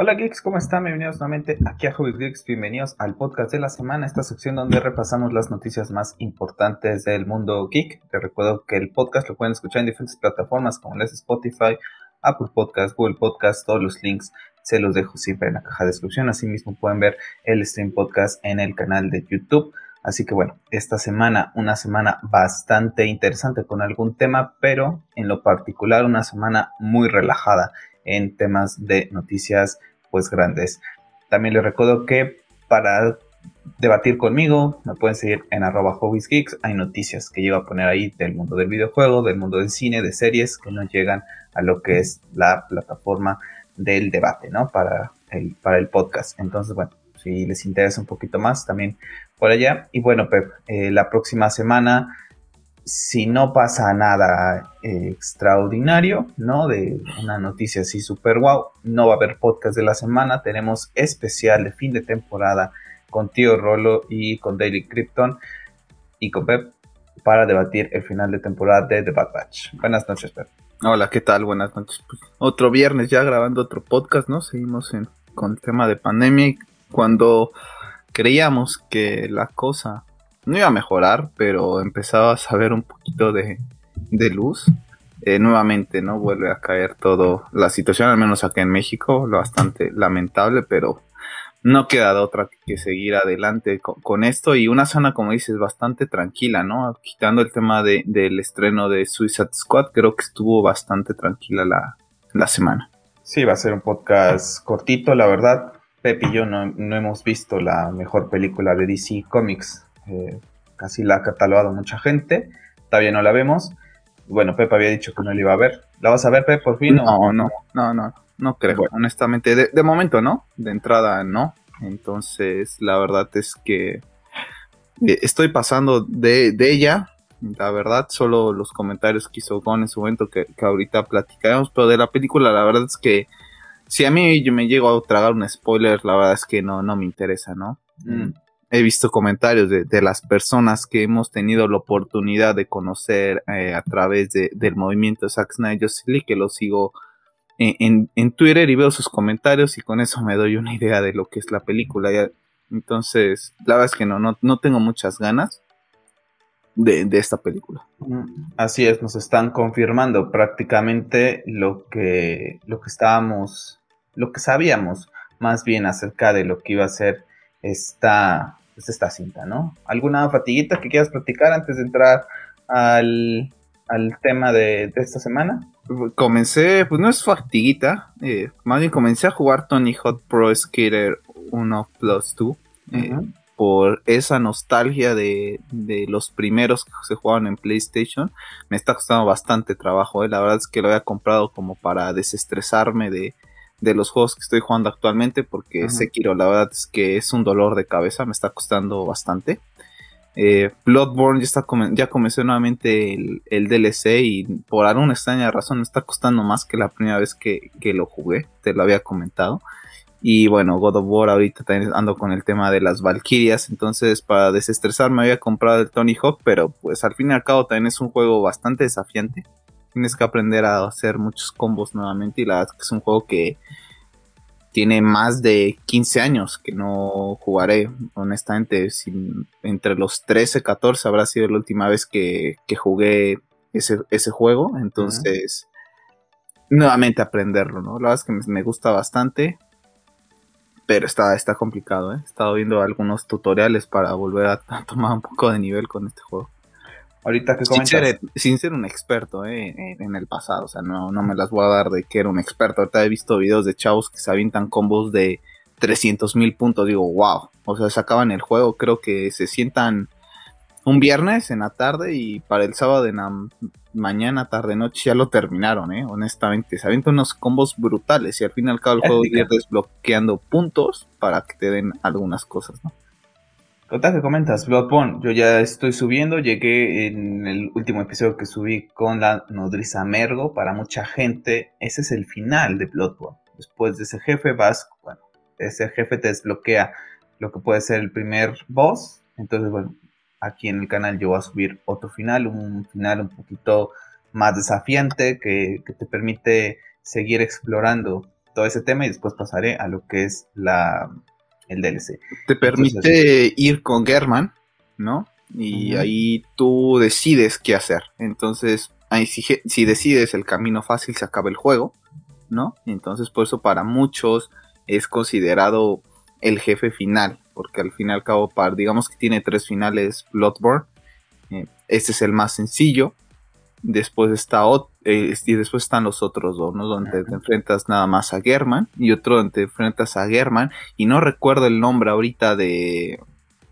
Hola geeks, ¿cómo están? Bienvenidos nuevamente aquí a Hobbies Geeks, bienvenidos al podcast de la semana, esta sección donde repasamos las noticias más importantes del mundo geek. Les recuerdo que el podcast lo pueden escuchar en diferentes plataformas como les Spotify, Apple Podcast, Google Podcast, todos los links se los dejo siempre en la caja de descripción, asimismo pueden ver el stream podcast en el canal de YouTube. Así que bueno, esta semana, una semana bastante interesante con algún tema, pero en lo particular una semana muy relajada en temas de noticias pues grandes. También les recuerdo que para debatir conmigo me pueden seguir en arroba hobbiesgeeks. Hay noticias que llevo a poner ahí del mundo del videojuego, del mundo del cine, de series que no llegan a lo que es la plataforma del debate, ¿no? Para el, para el podcast. Entonces, bueno, si les interesa un poquito más, también por allá. Y bueno, Pep, eh, la próxima semana si no pasa nada eh, extraordinario, ¿no? De una noticia así super wow, no va a haber podcast de la semana. Tenemos especial de fin de temporada con Tío Rolo y con Daily Krypton y con Pep para debatir el final de temporada de The Bad Batch. Buenas noches, Pep. Hola, ¿qué tal? Buenas noches. Pues, otro viernes ya grabando otro podcast, ¿no? Seguimos con el tema de pandemia cuando creíamos que la cosa no iba a mejorar, pero empezaba a saber un poquito de, luz. Eh, nuevamente, ¿no? Vuelve a caer todo la situación, al menos acá en México, lo bastante lamentable, pero no queda de otra que seguir adelante con, esto y una zona, como dices, bastante tranquila, ¿no? Quitando el tema de, del estreno de Suicide Squad, creo que estuvo bastante tranquila la, semana. Sí, va a ser un podcast cortito, la verdad. Pep y yo no, no hemos visto la mejor película de DC Comics eh, casi la ha catalogado mucha gente, todavía no la vemos. Bueno, Pepe había dicho que no la iba a ver. ¿La vas a ver, Pepe, por fin? No, no, no, no, no creo. Honestamente, de, momento no, de entrada no. Entonces, la verdad es que eh, estoy pasando de, ella. La verdad, solo los comentarios que hizo Gon en su momento que, ahorita platicaremos, pero de la película, la verdad es que si a mí yo me llego a tragar un spoiler, la verdad es que no, no me interesa, ¿no? Mm he visto comentarios de, las personas que hemos tenido la oportunidad de conocer eh, a través del movimiento Zack Snyder League, que lo sigo en, Twitter y veo sus comentarios y con eso me doy una idea de lo que es la película. Entonces, la verdad es que no, no, tengo muchas ganas de, esta película. Así es, nos están confirmando prácticamente lo que, lo que estábamos, lo que sabíamos más bien acerca de lo que iba a ser esta, pues, esta cinta, ¿no? ¿Alguna fatiguita que quieras platicar antes de entrar al, tema de, esta semana? Comencé, pues no es fatiguita, eh, más bien comencé a jugar Tony Hot Pro Skater 1 Plus 2 eh, por esa nostalgia de, los primeros que se jugaban en PlayStation. Me está costando bastante trabajo, eh. la verdad es que lo había comprado como para desestresarme de, de los juegos que estoy jugando actualmente porque Sekiro la verdad es que es un dolor de cabeza, me está costando bastante. Eh, Bloodborne ya, está ya comencé nuevamente el, DLC y por alguna extraña razón me está costando más que la primera vez que, lo jugué, te lo había comentado. Y bueno, God of War ahorita también ando con el tema de las Valkyrias, entonces para desestresarme había comprado el Tony Hawk, pero pues al fin y al cabo también es un juego bastante desafiante tienes que aprender a hacer muchos combos nuevamente y la verdad es que es un juego que tiene más de 15 años que no jugaré, honestamente, entre los 13, 14 habrá sido la última vez que, jugué ese, ese, juego, entonces nuevamente aprenderlo, ¿no? La verdad es que me, gusta bastante, pero está, está complicado, ¿eh? He estado viendo algunos tutoriales para volver a tomar un poco de nivel con este juego. Ahorita que comentas. Sin ser, un experto eh, en el pasado, o sea, no, no me las voy a dar de que era un experto. Ahorita he visto videos de chavos que se avientan combos de 300 mil puntos. Digo, wow. O sea, se acaban el juego. Creo que se sientan un viernes en la tarde y para el sábado en la mañana, tarde, noche ya lo terminaron, ¿eh? Honestamente, se avientan unos combos brutales y al fin y al cabo el juego ir desbloqueando puntos para que te den algunas cosas, ¿no? Total que comentas, Bloodborne, yo ya estoy subiendo, llegué en el último episodio que subí con la nodriza Mergo, para mucha gente ese es el final de Bloodborne. Después de ese jefe vas, bueno, ese jefe te desbloquea lo que puede ser el primer boss, entonces bueno, aquí en el canal yo voy a subir otro final, un final un poquito más desafiante que te permite seguir explorando todo ese tema y después pasaré a lo que es la el DLC. Te permite ir con German, ¿no? Y ahí tú decides qué hacer. Entonces, ahí si, si, decides el camino fácil, se acaba el juego, ¿no? Entonces, por eso para muchos es considerado el jefe final, porque al fin y al cabo, para, digamos que tiene tres finales Bloodborne. Eh, este es el más sencillo. Después está eh, y después están los otros dos, ¿no? Donde te enfrentas nada más a German y otro donde te enfrentas a German y no recuerdo el nombre ahorita de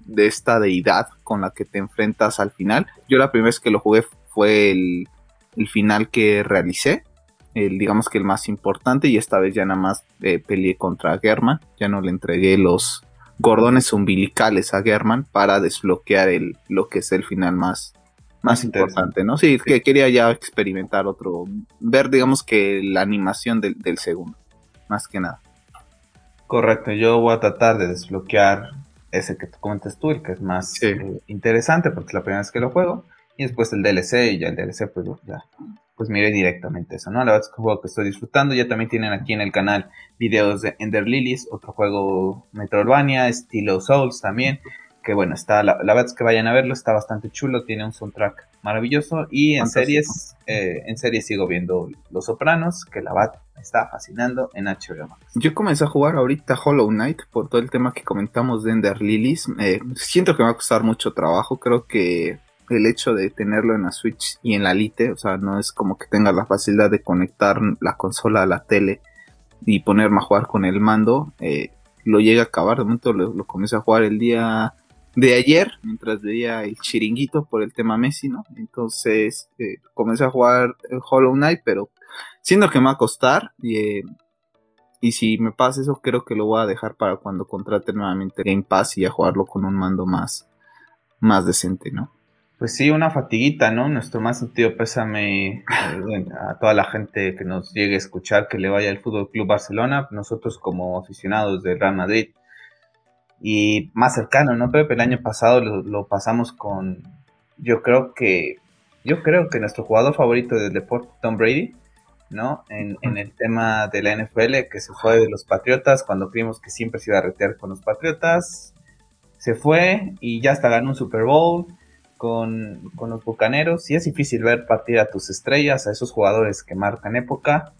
de esta deidad con la que te enfrentas al final. Yo la primera vez que lo jugué fue el, el final que realicé, el, digamos que el más importante y esta vez ya nada más eh, peleé contra German, ya no le entregué los gordones umbilicales a German para desbloquear el, lo que es el final más, más importante, ¿no? Sí, que quería ya experimentar otro, ver digamos que la animación del, del segundo, más que nada. Correcto, yo voy a tratar de desbloquear ese que te comentas tú, el que es más eh, interesante porque es la primera vez que lo juego. Y después el DLC, y ya el DLC, pues ya, pues mire directamente eso, ¿no? La verdad es que es un juego que estoy disfrutando. Ya también tienen aquí en el canal videos de Ender Lilies, otro juego Metroidvania, estilo Souls también. Que bueno, está, la, la, verdad es que vayan a verlo, está bastante chulo, tiene un soundtrack maravilloso. Y en series, eh, en series sigo viendo Los Sopranos, que la verdad me está fascinando en HBO Max. Yo comencé a jugar ahorita Hollow Knight por todo el tema que comentamos de Ender Lilies. Eh, siento que me va a costar mucho trabajo, creo que el hecho de tenerlo en la Switch y en la Lite, o sea, no es como que tenga la facilidad de conectar la consola a la tele y ponerme a jugar con el mando, eh, lo llega a acabar. De momento lo, comencé a jugar el día de ayer, mientras veía el chiringuito por el tema Messi, ¿no? Entonces eh, comencé a jugar Hollow Knight, pero siento que me va a costar. Y, eh, y si me pasa eso, creo que lo voy a dejar para cuando contrate nuevamente Game Pass y a jugarlo con un mando más, más decente, ¿no? Pues sí, una fatiguita, ¿no? Nuestro más sentido pésame eh, a toda la gente que nos llegue a escuchar que le vaya al Fútbol Club Barcelona. Nosotros, como aficionados del Real Madrid y más cercano, ¿no, Pepe? El año pasado lo, pasamos con. Yo creo que. Yo creo que nuestro jugador favorito del deporte, Tom Brady, ¿no? En, en, el tema de la NFL, que se fue de los Patriotas, cuando creímos que siempre se iba a retear con los Patriotas. Se fue y ya hasta ganó un Super Bowl con, los Bucaneros. Y es difícil ver partir a tus estrellas, a esos jugadores que marcan época.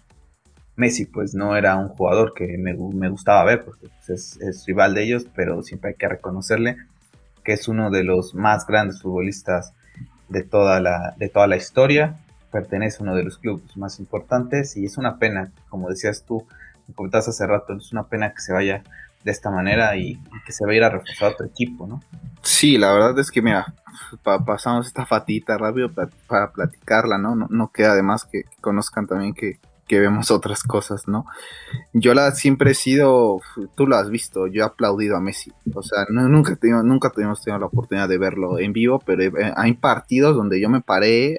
Messi pues no era un jugador que me, gustaba ver porque pues, es, rival de ellos, pero siempre hay que reconocerle que es uno de los más grandes futbolistas de toda la, de toda la historia, pertenece a uno de los clubes más importantes y es una pena, como decías tú, me comentabas hace rato, es una pena que se vaya de esta manera y que se va a ir a reforzar otro equipo, ¿no? Sí, la verdad es que mira, pasamos esta fatita rápido para platicarla, ¿no? ¿no? No, queda de más que, conozcan también que, vemos otras cosas, ¿no? Yo la siempre he sido, tú lo has visto, yo he aplaudido a Messi, o sea, nunca, tenido, nunca tuvimos tenido la oportunidad de verlo en vivo, pero hay partidos donde yo me paré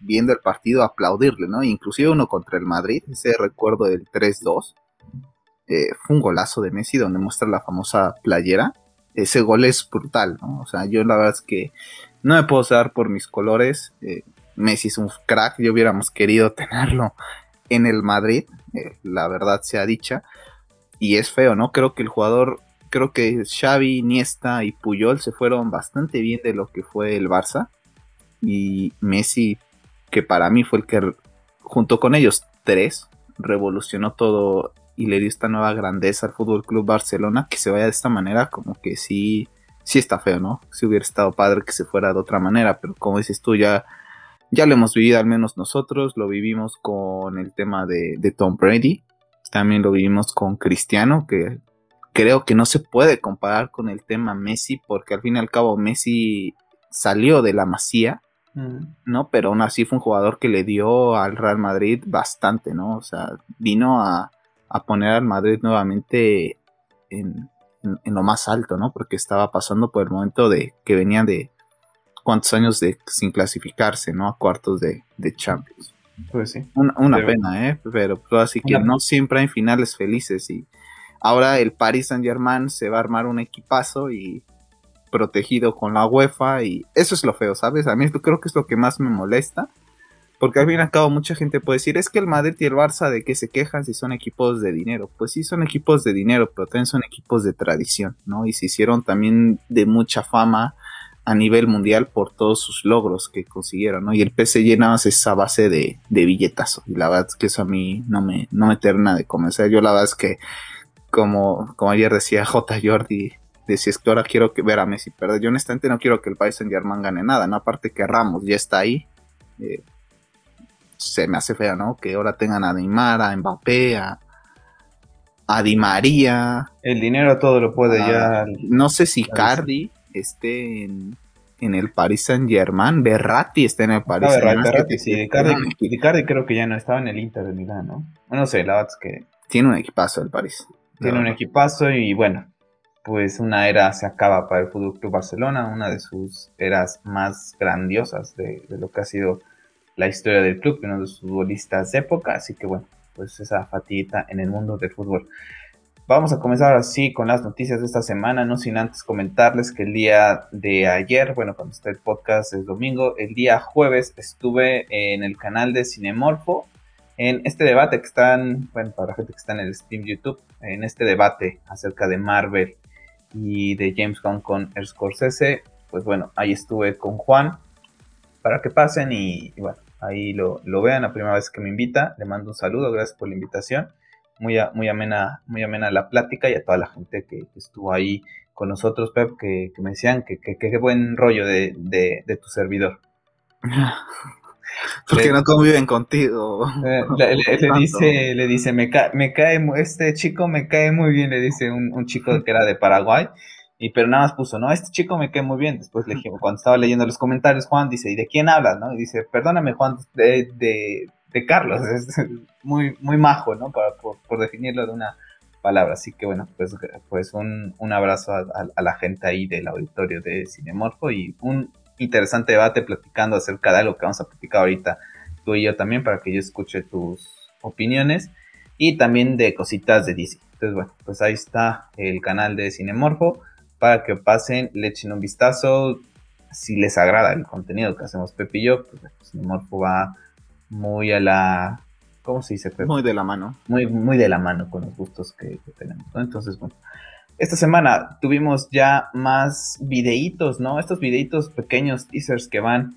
viendo el partido a aplaudirle, ¿no? Inclusive uno contra el Madrid, ese recuerdo del 3-2 eh, fue un golazo de Messi donde muestra la famosa playera. Ese gol es brutal, ¿no? O sea, yo la verdad es que no me puedo dar por mis colores. Eh, Messi es un crack, yo hubiéramos querido tenerlo en el Madrid, eh, la verdad sea dicha. Y es feo, ¿no? Creo que el jugador, creo que Xavi, Iniesta y Puyol se fueron bastante bien de lo que fue el Barça. Y Messi, que para mí fue el que, junto con ellos tres, revolucionó todo y le dio esta nueva grandeza al Fútbol Club Barcelona, que se vaya de esta manera, como que sí, sí está feo, ¿no? Si hubiera estado padre que se fuera de otra manera, pero como dices tú, ya, ya lo hemos vivido al menos nosotros, lo vivimos con el tema de, de Tom Brady, también lo vivimos con Cristiano, que creo que no se puede comparar con el tema Messi, porque al fin y al cabo Messi salió de la masía, mm. ¿no? Pero aún así fue un jugador que le dio al Real Madrid bastante, ¿no? O sea, vino a, a poner al Madrid nuevamente en, lo más alto, ¿no? Porque estaba pasando por el momento de que venían de cuántos años de sin clasificarse, ¿no? A cuartos de, Champions. Pues sí. Una, pena, ¿eh? Pero, así que no siempre hay finales felices y ahora el Paris Saint Germain se va a armar un equipazo y protegido con la UEFA y eso es lo feo, ¿sabes? A mí creo que es lo que más me molesta Porque al fin y al cabo mucha gente puede decir, es que el Madrid y el Barça de qué se quejan si son equipos de dinero. Pues sí, son equipos de dinero, pero también son equipos de tradición, ¿no? Y se hicieron también de mucha fama a nivel mundial por todos sus logros que consiguieron, ¿no? Y el PSG nada más esa base de, de billetazo. Y la verdad es que eso a mí no me, no me termina de convencer. Yo la verdad es que, como, como ayer decía J. Jordi, decía es que ahora quiero que ver a Messi perder. Yo honestamente no quiero que el Paris Saint Germain gane nada, ¿no? Aparte que Ramos ya está ahí. Eh, se me hace fea, ¿no? Que ahora tengan a Neymar, a Mbappé, a, a Di María. El dinero todo lo puede ya. No sé si Cardi esté en, el Paris Saint Germain. Berratti está en el Paris Saint Germain. Berratti, sí. Cardi creo que ya no estaba en el Inter de Milán, ¿no? No sé, la verdad es que. Tiene un equipazo el París. Tiene un equipazo y bueno, pues una era se acaba para el Fútbol Club Barcelona, una de sus eras más grandiosas de, lo que ha sido la historia del club, uno de sus futbolistas de época. Así que bueno, pues esa fatiguita en el mundo del fútbol. Vamos a comenzar así con las noticias de esta semana, no sin antes comentarles que el día de ayer, bueno, cuando está el podcast es domingo, el día jueves estuve en el canal de Cinemorfo en este debate que están, bueno, para la gente que está en el Steam YouTube, en este debate acerca de Marvel y de James Gunn con Scorsese, pues bueno, ahí estuve con Juan para que pasen y, bueno, ahí lo, lo vean la primera vez que me invita, le mando un saludo, gracias por la invitación muy, muy, amena, muy amena la plática y a toda la gente que, estuvo ahí con nosotros, Pep, que, me decían que qué buen rollo de, tu servidor. Porque no conviven contigo. Eh, le, dice, le dice, me, me cae, este chico me cae muy bien, le dice un, chico que era de Paraguay. Y pero nada más puso, no, este chico me cae muy bien. Después le dije, cuando estaba leyendo los comentarios, Juan dice, ¿y de quién hablas? ¿no? Y dice, perdóname, Juan, de, de Carlos, es muy, muy majo, ¿no? Para, por, definirlo de una palabra. Así que bueno, pues, pues un, abrazo a, la gente ahí del auditorio de Cinemorfo y un interesante debate platicando acerca de algo que vamos a platicar ahorita tú y yo también para que yo escuche tus opiniones y también de cositas de DC. Entonces bueno, pues ahí está el canal de Cinemorfo para que pasen, le echen un vistazo. Si les agrada el contenido que hacemos yo, pues Cinemorfo va muy a la... ¿Cómo se dice? Muy de la mano. Muy, muy de la mano con los gustos que, tenemos. Entonces, bueno. Esta semana tuvimos ya más videitos, ¿no? Estos videitos pequeños teasers que van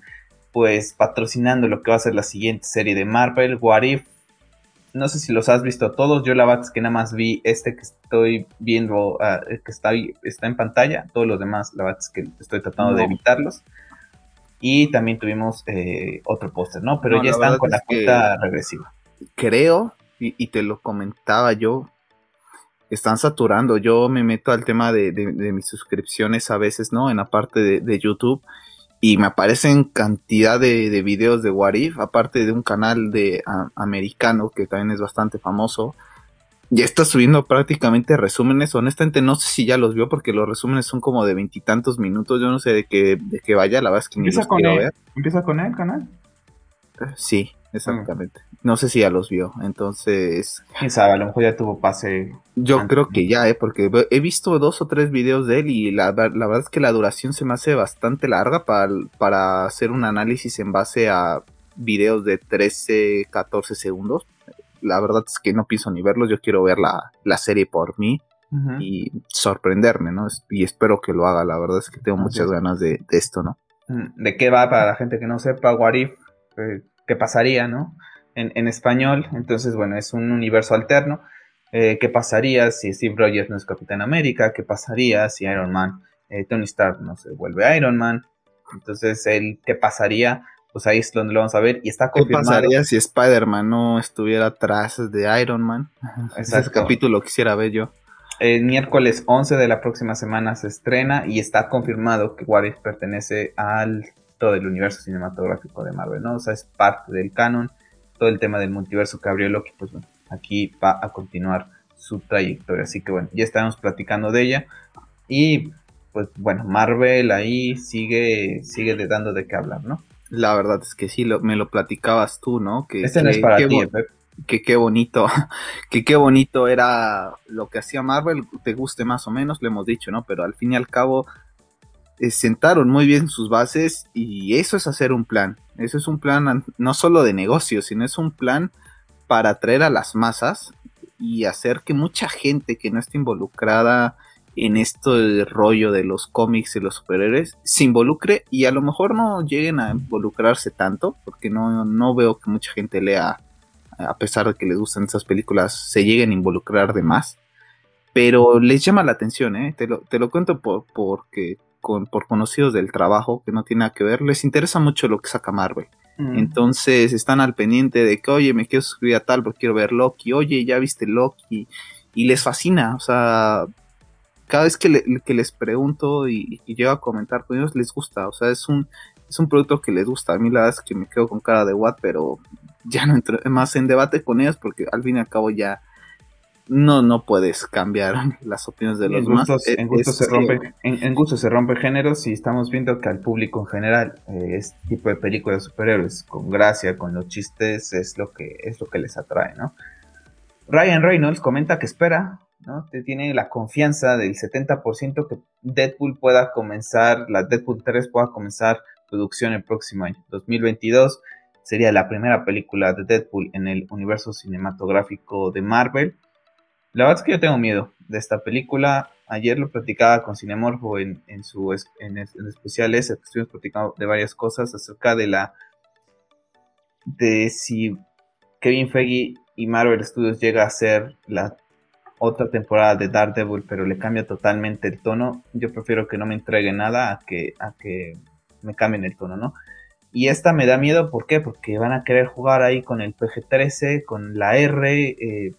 pues patrocinando lo que va a ser la siguiente serie de Marvel, What If. No sé si los has visto todos, yo la verdad es que nada más vi este que estoy viendo, ah, que está, está en pantalla, todos los demás la verdad es que estoy tratando de evitarlos. Y también tuvimos eh, otro póster, ¿no? Pero ya están con la cuenta regresiva. Creo, y, te lo comentaba yo, están saturando. Yo me meto al tema de, mis suscripciones a veces, ¿no? En la parte de, YouTube. Y me aparecen cantidad de, videos de Warif, aparte de un canal de americano que también es bastante famoso ya está subiendo prácticamente resúmenes. Honestamente, no sé si ya los vio porque los resúmenes son como de veintitantos minutos. Yo no sé de qué, de qué vaya, la verdad es que ¿Empieza con él? ¿Empieza con él, canal? Eh, sí, exactamente. No sé si ya los vio, entonces... Quién sabe, a lo mejor ya tuvo pase. Yo creo que ya, ¿eh? Porque he visto dos o tres videos de él y la, la verdad es que la duración se me hace bastante larga para, para hacer un análisis en base a videos de 13, 14 segundos la verdad es que no pienso ni verlos, yo quiero ver la, serie por mí y sorprenderme, ¿no? Y espero que lo haga, la verdad es que tengo muchas ganas de, esto, ¿no? Mm, ¿De qué va para la gente que no sepa? Warif, eh, ¿qué pasaría, no? En, español, entonces, bueno, es un universo alterno. Eh, ¿Qué pasaría si Steve Rogers no es Capitán América? ¿Qué pasaría si Iron Man, eh, Tony Stark no se vuelve Iron Man? Entonces, el ¿qué pasaría pues ahí es donde lo vamos a ver y está confirmado. ¿Qué pasaría si Spider-Man no estuviera atrás de Iron Man? Ese capítulo quisiera ver yo. El miércoles 11 de la próxima semana se estrena y está confirmado que What pertenece al todo el universo cinematográfico de Marvel, ¿no? O sea, es parte del canon, todo el tema del multiverso que abrió Loki, pues bueno, aquí va a continuar su trayectoria. Así que bueno, ya estamos platicando de ella y pues bueno, Marvel ahí sigue, sigue dando de qué hablar, ¿no? La verdad es que sí, me lo platicabas tú, ¿no? Que, este no es para ti, Que qué bonito, que qué bonito era lo que hacía Marvel, te guste más o menos, lo hemos dicho, ¿no? Pero al fin y al cabo, eh, sentaron muy bien sus bases y eso es hacer un plan. Eso es un plan no solo de negocio, sino es un plan para atraer a las masas y hacer que mucha gente que no esté involucrada en esto del rollo de los cómics y los superhéroes se involucre y a lo mejor no lleguen a involucrarse tanto, porque no, no veo que mucha gente lea, a pesar de que les gustan esas películas, se lleguen a involucrar de más. Pero les llama la atención, ¿eh? te, lo, te lo cuento por, porque con, por conocidos del trabajo, que no tiene nada que ver, les interesa mucho lo que saca Marvel. Mm. Entonces están al pendiente de que, oye, me quiero suscribir a tal porque quiero ver Loki, oye, ya viste Loki, y les fascina, o sea, cada vez que, les pregunto y, llego a comentar con ellos, les gusta, o sea, es un, es un producto que les gusta. A mí la verdad es que me quedo con cara de what, pero ya no entro más en debate con ellos porque al fin y al cabo ya no, no puedes cambiar las opiniones de los demás. En gustos, se rompe, en, se rompe géneros y estamos viendo que al público en general eh, este tipo de películas de superhéroes con gracia, con los chistes, es lo que, es lo que les atrae, ¿no? Ryan Reynolds comenta que espera, ¿no? Tiene la confianza del 70% que Deadpool pueda comenzar, la Deadpool 3 pueda comenzar producción el próximo año, 2022. Sería la primera película de Deadpool en el universo cinematográfico de Marvel la verdad es que yo tengo miedo de esta película. Ayer lo platicaba con Cinemorfo en, en su en, especial ese, estuvimos platicando de varias cosas acerca de la de si Kevin Feige y Marvel Studios llega a ser la otra temporada de Daredevil, pero le cambia totalmente el tono. Yo prefiero que no me entregue nada a que, a que me cambien el tono, ¿no? Y esta me da miedo, ¿por qué? Porque van a querer jugar ahí con el PG-13, con la R, eh,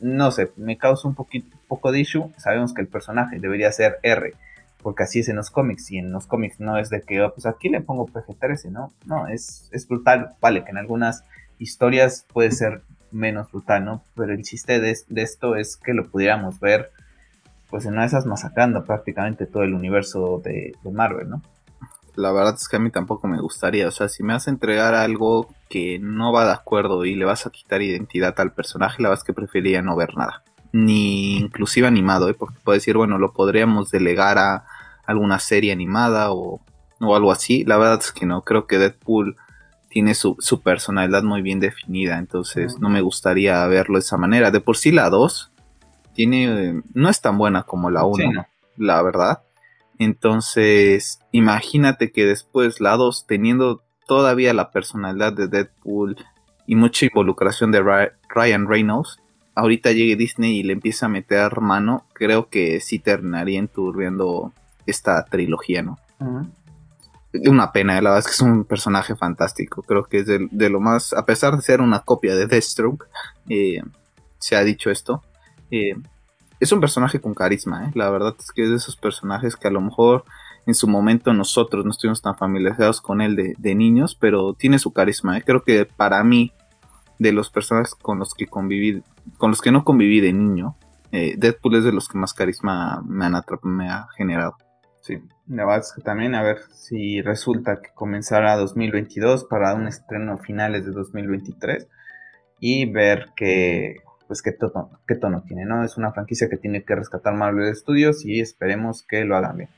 no sé, me causa un poquito, poco de issue. Sabemos que el personaje debería ser R, porque así es en los cómics, y en los cómics no es de que, oh, pues aquí le pongo PG-13, ¿no? No, es, es brutal, vale, que en algunas historias puede ser menos brutal, ¿no? Pero el chiste de, esto es que lo pudiéramos ver, pues en una de esas masacrando prácticamente todo el universo de, Marvel, ¿no? la verdad es que a mí tampoco me gustaría. O sea, si me vas a entregar algo que no va de acuerdo y le vas a quitar identidad al personaje, la verdad es que preferiría no ver nada. Ni inclusive animado, ¿eh? porque puede decir, bueno, lo podríamos delegar a alguna serie animada o, o algo así. La verdad es que no, creo que Deadpool tiene su, personalidad muy bien definida, entonces no me gustaría verlo de esa manera. De por sí la 2 tiene, no es tan buena como la 1, la verdad. Entonces, imagínate que después la 2, teniendo todavía la personalidad de Deadpool y mucha involucración de Ryan Reynolds, ahorita llegue Disney y le empieza a meter mano, creo que sí terminaría enturbiando esta trilogía, ¿no? Una pena, la verdad es que es un personaje fantástico. Creo que es de, lo más, a pesar de ser una copia de Deathstroke, eh, se ha dicho esto. Eh, es un personaje con carisma, ¿eh? la verdad es que es de esos personajes que a lo mejor en su momento nosotros no estuvimos tan familiarizados con él de, niños, pero tiene su carisma. ¿eh? Creo que para mí, de los personajes con los que conviví, con los que no conviví de niño, eh, Deadpool es de los que más carisma me, han me ha generado. Sí, la verdad también a ver si resulta que comenzará 2022 para un estreno a finales de 2023 y ver que pues qué tono, qué tono tiene, ¿no? Es una franquicia que tiene que rescatar Marvel Studios y esperemos que lo hagan bien.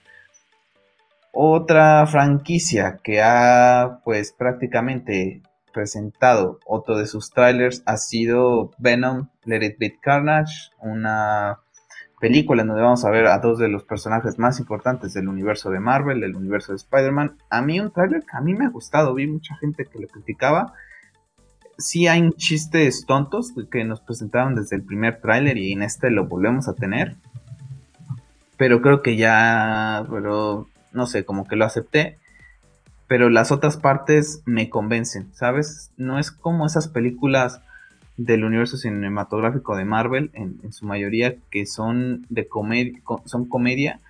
Otra franquicia que ha pues prácticamente presentado otro de sus trailers ha sido Venom Let It Beat Carnage, una película en donde vamos a ver a dos de los personajes más importantes del universo de Marvel, del universo de Spider-Man. A mí un trailer que a mí me ha gustado, vi mucha gente que lo criticaba sí hay chistes tontos que nos presentaron desde el primer tráiler y en este lo volvemos a tener. Pero creo que ya, pero no sé, como que lo acepté. Pero las otras partes me convencen, ¿sabes? No es como esas películas del universo cinematográfico de Marvel, en, su mayoría, que son de comedia, son comedia,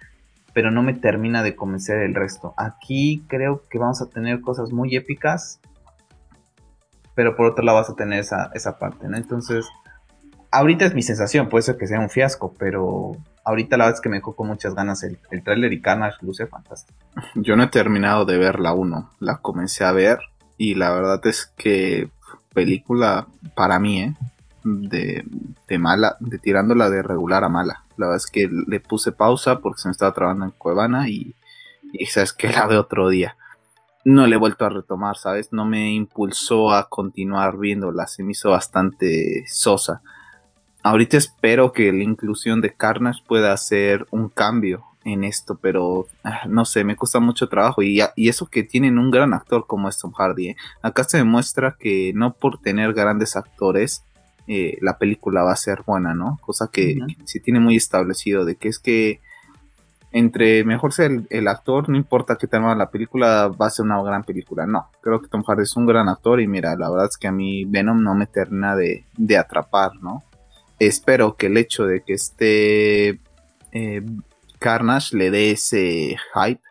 pero no me termina de convencer el resto. Aquí creo que vamos a tener cosas muy épicas pero por otro lado vas a tener esa, esa parte, ¿no? Entonces, ahorita es mi sensación, puede ser que sea un fiasco, pero ahorita la verdad es que me dejó con muchas ganas el, el trailer y Carnage luce fantástico. Yo no he terminado de ver la 1, la comencé a ver y la verdad es que película para mí, ¿eh? De, de mala, de tirándola de regular a mala. La verdad es que le puse pausa porque se me estaba trabando en Cuevana y y sabes que la de otro día. No le he vuelto a retomar, ¿sabes? No me impulsó a continuar viéndola, se me hizo bastante sosa. Ahorita espero que la inclusión de Carnage pueda hacer un cambio en esto, pero ah, no sé, me cuesta mucho trabajo y, y eso que tienen un gran actor como es Tom Hardy. ¿eh? Acá se demuestra que no por tener grandes actores eh, la película va a ser buena, ¿no? Cosa que, se tiene muy establecido de que es que entre mejor sea el, actor, no importa que tenga la película, va a ser una gran película. No, creo que Tom Hardy es un gran actor y mira, la verdad es que a mí Venom no me termina de, de atrapar, ¿no? Espero que el hecho de que esté eh, Carnage le dé ese hype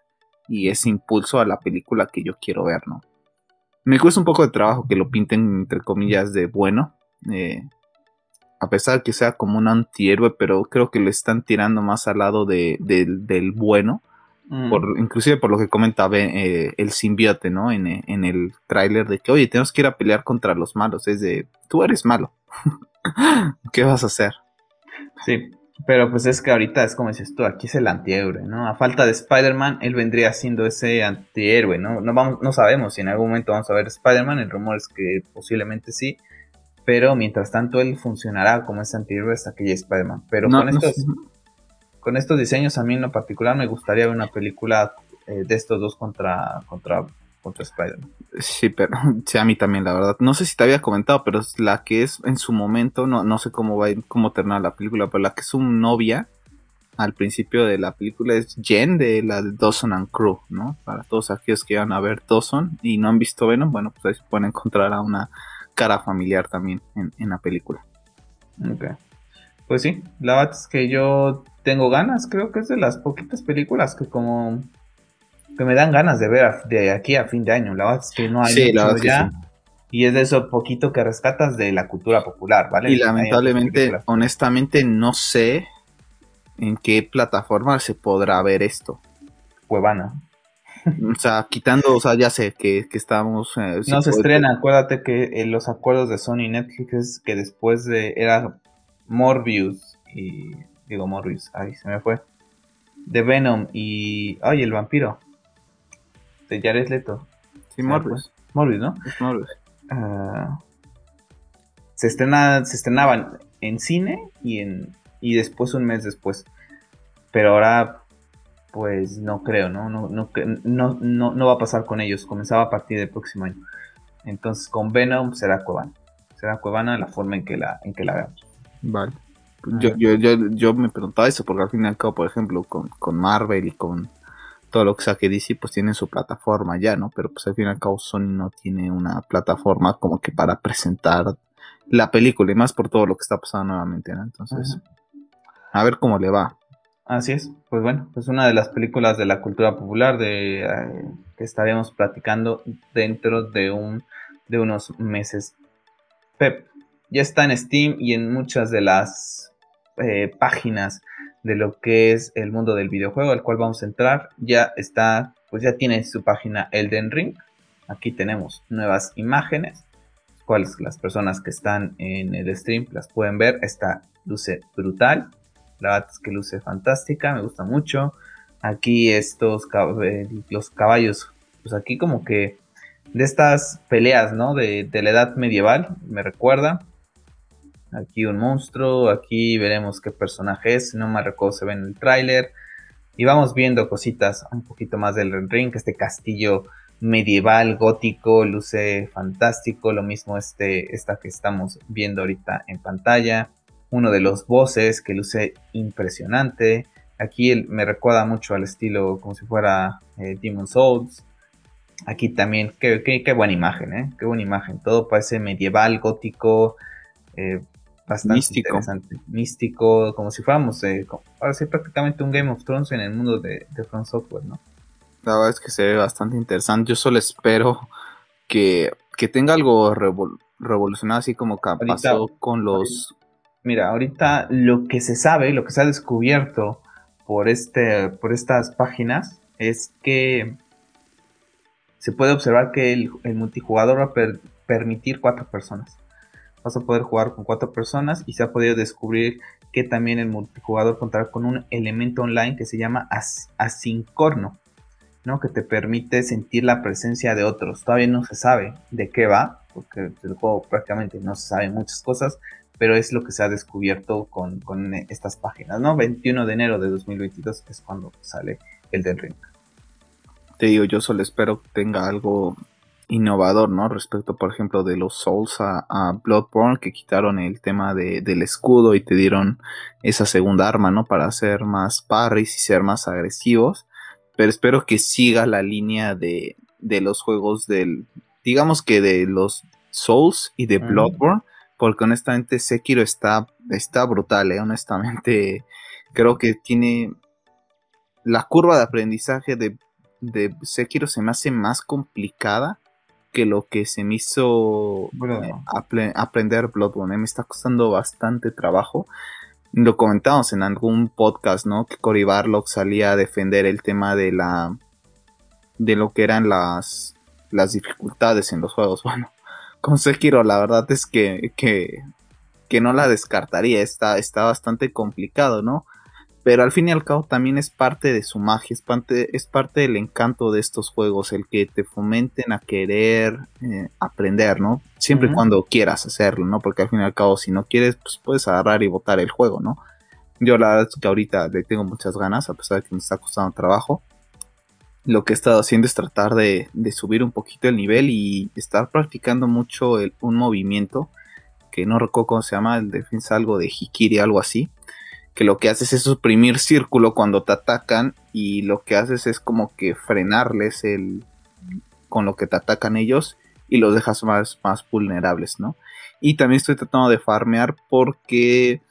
y ese impulso a la película que yo quiero ver, ¿no? Me cuesta un poco de trabajo que lo pinten entre comillas de bueno, eh, a pesar de que sea como un antihéroe, pero creo que le están tirando más al lado de, del bueno. Mm. Por, inclusive por lo que comenta eh, el simbiote, ¿no? En, en el tráiler de que, oye, tenemos que ir a pelear contra los malos. Es de, tú eres malo. ¿Qué vas a hacer? Sí, pero pues es que ahorita es como dices tú, aquí es el antihéroe, ¿no? A falta de Spider-Man, él vendría siendo ese antihéroe, ¿no? No, vamos, no sabemos si en algún momento vamos a ver Spider-Man, el rumor es que posiblemente sí, pero mientras tanto él funcionará como ese antihéroe hasta que llegue Spider-Man. Pero con, estos, con estos diseños a mí en lo particular me gustaría ver una película eh, de estos dos contra, contra contra Spider-Man. Sí, pero sí, a mí también, la verdad. No sé si te había comentado, pero es la que es en su momento, no, no sé cómo va cómo terminar la película, pero la que es su novia al principio de la película es Jen de la de Dawson and Crew, ¿no? Para todos aquellos que van a ver Dawson y no han visto Venom, bueno, pues ahí se pueden encontrar a una cara familiar también en, en la película. Ok. Pues sí, la verdad es que yo tengo ganas, creo que es de las poquitas películas que como que me dan ganas de ver de aquí a fin de año. La verdad es que no hay mucho ya. Y es de eso poquito que rescatas de la cultura popular, ¿vale? Y lamentablemente, honestamente, no sé en qué plataforma se podrá ver esto. Cuevana. O sea, quitando, o sea, ya sé que, que estamos... Eh, no se estrena, acuérdate que eh, los acuerdos de Sony y Netflix es que después de... Era Morbius y... Digo Morbius, ahí se me fue. De Venom y... Ay, el vampiro de Jared Leto. Sí, Morbius. Morbius, ¿no? Es Morbius. Ah, se, estrena, se estrenaban en cine y, en, y después un mes después. Pero ahora, pues no creo, ¿no? No, no, no, no, no va a pasar con ellos. Comenzaba a partir del próximo año. Entonces con Venom será Cuevana. Será Cuevana la forma en que la, en que la veamos. Vale. Yo, yo, yo, yo, me preguntaba eso porque al fin y al cabo, por ejemplo, con, con Marvel y con todo lo que saque DC pues tiene su plataforma ya, ¿no? Pero pues al fin y al cabo Sony no tiene una plataforma como que para presentar la película y más por todo lo que está pasando nuevamente, ¿no? Entonces, a ver cómo le va. Así es, pues bueno, pues una de las películas de la cultura popular de eh, que estaremos platicando dentro de un de unos meses. Pep, ya está en Steam y en muchas de las eh, páginas de lo que es el mundo del videojuego al cual vamos a entrar. Ya está, pues ya tiene su página Elden Ring. Aquí tenemos nuevas imágenes, cuales las personas que están en el stream las pueden ver. Esta luce brutal, la verdad es que luce fantástica, me gusta mucho. Aquí estos eh, los caballos, pues aquí como que de estas peleas, ¿no? De, de la edad medieval, me recuerda. Aquí un monstruo, aquí veremos qué personaje es, no me recuerdo, se ve en el tráiler. Y vamos viendo cositas un poquito más del ring, este castillo medieval, gótico, luce fantástico, lo mismo este, esta que estamos viendo ahorita en pantalla. Uno de los voces que luce impresionante. Aquí me recuerda mucho al estilo como si fuera eh, Demon Souls. Aquí también, qué, qué, buena imagen, ¿eh? Qué buena imagen. Todo parece medieval, gótico. Eh, bastante místico. interesante. Místico, como si fuéramos, eh, ahora sí, prácticamente un Game of Thrones en el mundo de, de Front Software, ¿no? La verdad es que se ve bastante interesante. Yo solo espero que, tenga algo revolucionado, así como pasó con los. Mira, ahorita lo que se sabe, lo que se ha descubierto por, este, por estas páginas es que se puede observar que el, multijugador va a permitir cuatro personas vas a poder jugar con cuatro personas y se ha podido descubrir que también el multijugador contará con un elemento online que se llama as asincorno. ¿no? Que te permite sentir la presencia de otros. Todavía no se sabe de qué va, porque el juego prácticamente no se sabe muchas cosas, pero es lo que se ha descubierto con, con estas páginas, ¿no? 21 de enero de 2022 es cuando sale el del ring. Te digo, yo solo espero que tenga algo innovador, ¿no? Respecto, por ejemplo, de los Souls a, Bloodborne, que quitaron el tema del escudo y te dieron esa segunda arma, ¿no? Para hacer más parries y ser más agresivos. Pero espero que siga la línea de, de los juegos del, digamos que de los Souls y de Bloodborne, porque honestamente Sekiro está, está brutal, ¿eh? honestamente creo que tiene la curva de aprendizaje de, de Sekiro se me hace más complicada que lo que se me hizo eh, aprender Bloodborne. Me está costando bastante trabajo. Lo comentamos en algún podcast, ¿no? Que Cory Barlock salía a defender el tema de la. de lo que eran las. las dificultades en los juegos. Bueno, con Sekiro la verdad es que, que, que no la descartaría. Está, está bastante complicado, ¿no? Pero al fin y al cabo también es parte de su magia, es parte, es parte del encanto de estos juegos, el que te fomenten a querer eh, aprender, ¿no? Siempre y cuando quieras hacerlo, ¿no? Porque al fin y al cabo si no quieres, pues puedes agarrar y botar el juego, ¿no? Yo la verdad es que ahorita le tengo muchas ganas, a pesar de que me está costando trabajo. Lo que he estado haciendo es tratar de, subir un poquito el nivel y estar practicando mucho un movimiento que no recuerdo cómo se llama, el defensa algo de Hikiri, algo así que lo que haces es suprimir círculo cuando te atacan y lo que haces es como que frenarles el con lo que te atacan ellos y los dejas más, más vulnerables, ¿no? Y también estoy tratando de farmear porque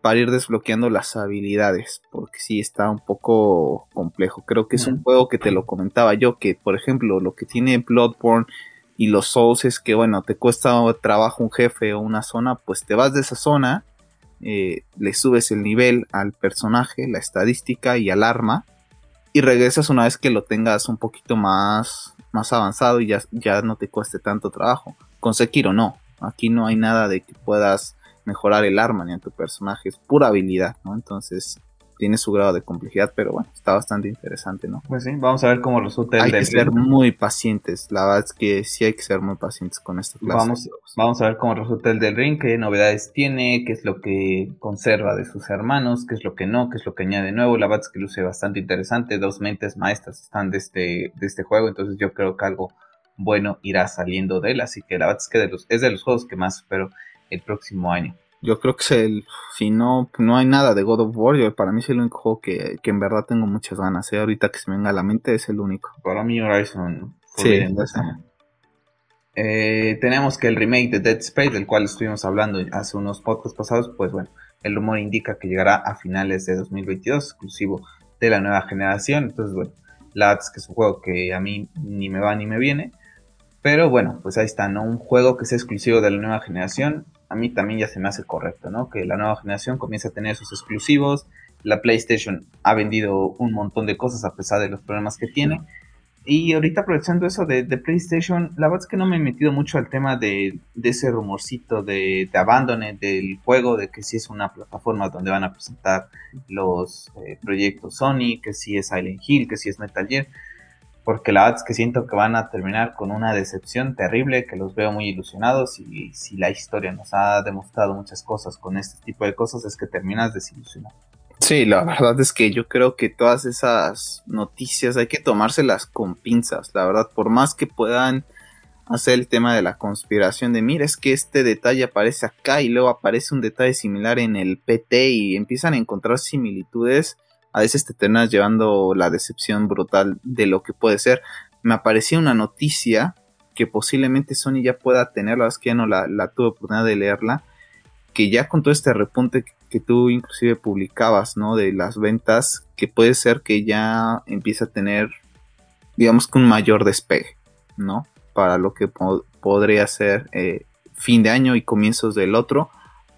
para ir desbloqueando las habilidades, porque sí está un poco complejo. Creo que es un juego que te lo comentaba yo, que por ejemplo lo que tiene Bloodborne y los Souls es que bueno, te cuesta trabajo un jefe o una zona, pues te vas de esa zona eh, le subes el nivel al personaje, la estadística y al arma. Y regresas una vez que lo tengas un poquito más, más avanzado y ya, ya no te cueste tanto trabajo. Con Sekiro no. Aquí no hay nada de que puedas mejorar el arma ni a tu personaje. Es pura habilidad, ¿no? Entonces tiene su grado de complejidad, pero bueno, está bastante interesante, ¿no? Pues sí, vamos a ver cómo resulta el Hay que ser muy pacientes, la verdad es que sí hay que ser muy pacientes con esta clase. Vamos, vamos a ver cómo resulta el del ring, qué novedades tiene, qué es lo que conserva de sus hermanos, qué es lo que no, qué es lo que añade nuevo. La verdad es que luce bastante interesante, dos mentes maestras están de este, de este juego, entonces yo creo que algo bueno irá saliendo de él, así que la verdad es que de los, es de los juegos que más espero el próximo año. Yo creo que es el, si no, no hay nada de God of War, yo, para mí es el único juego que, en verdad tengo muchas ganas. ¿eh? Ahorita que se me venga a la mente es el único. Para mí Horizon. Sí, eh, tenemos que el remake de Dead Space, del cual estuvimos hablando hace unos podcasts pasados, pues bueno, el rumor indica que llegará a finales de 2022, exclusivo de la nueva generación. Entonces, bueno, la que es un juego que a mí ni me va ni me viene. Pero bueno, pues ahí está, ¿no? Un juego que sea exclusivo de la nueva generación a mí también ya se me hace correcto, ¿no? Que la nueva generación comience a tener sus exclusivos. La PlayStation ha vendido un montón de cosas a pesar de los problemas que tiene. Y ahorita aprovechando eso de, PlayStation, la verdad es que no me he metido mucho al tema de, ese rumorcito de, de abandone del juego, de que si es una plataforma donde van a presentar los eh, proyectos Sony, que si es Silent Hill, que si es Metal Gear porque la verdad es que siento que van a terminar con una decepción terrible, que los veo muy ilusionados y si la historia nos ha demostrado muchas cosas con este tipo de cosas es que terminas desilusionado. Sí, la verdad es que yo creo que todas esas noticias hay que tomárselas con pinzas, la verdad, por más que puedan hacer el tema de la conspiración de mira es que este detalle aparece acá y luego aparece un detalle similar en el PT y empiezan a encontrar similitudes a veces te terminas llevando la decepción brutal de lo que puede ser. Me aparecía una noticia que posiblemente Sony ya pueda tener, la verdad es que ya no la, tuve oportunidad de leerla, que ya con todo este repunte que, tú inclusive publicabas, ¿no? De las ventas, que puede ser que ya empiece a tener, digamos que un mayor despegue, ¿no? Para lo que podría ser eh, fin de año y comienzos del otro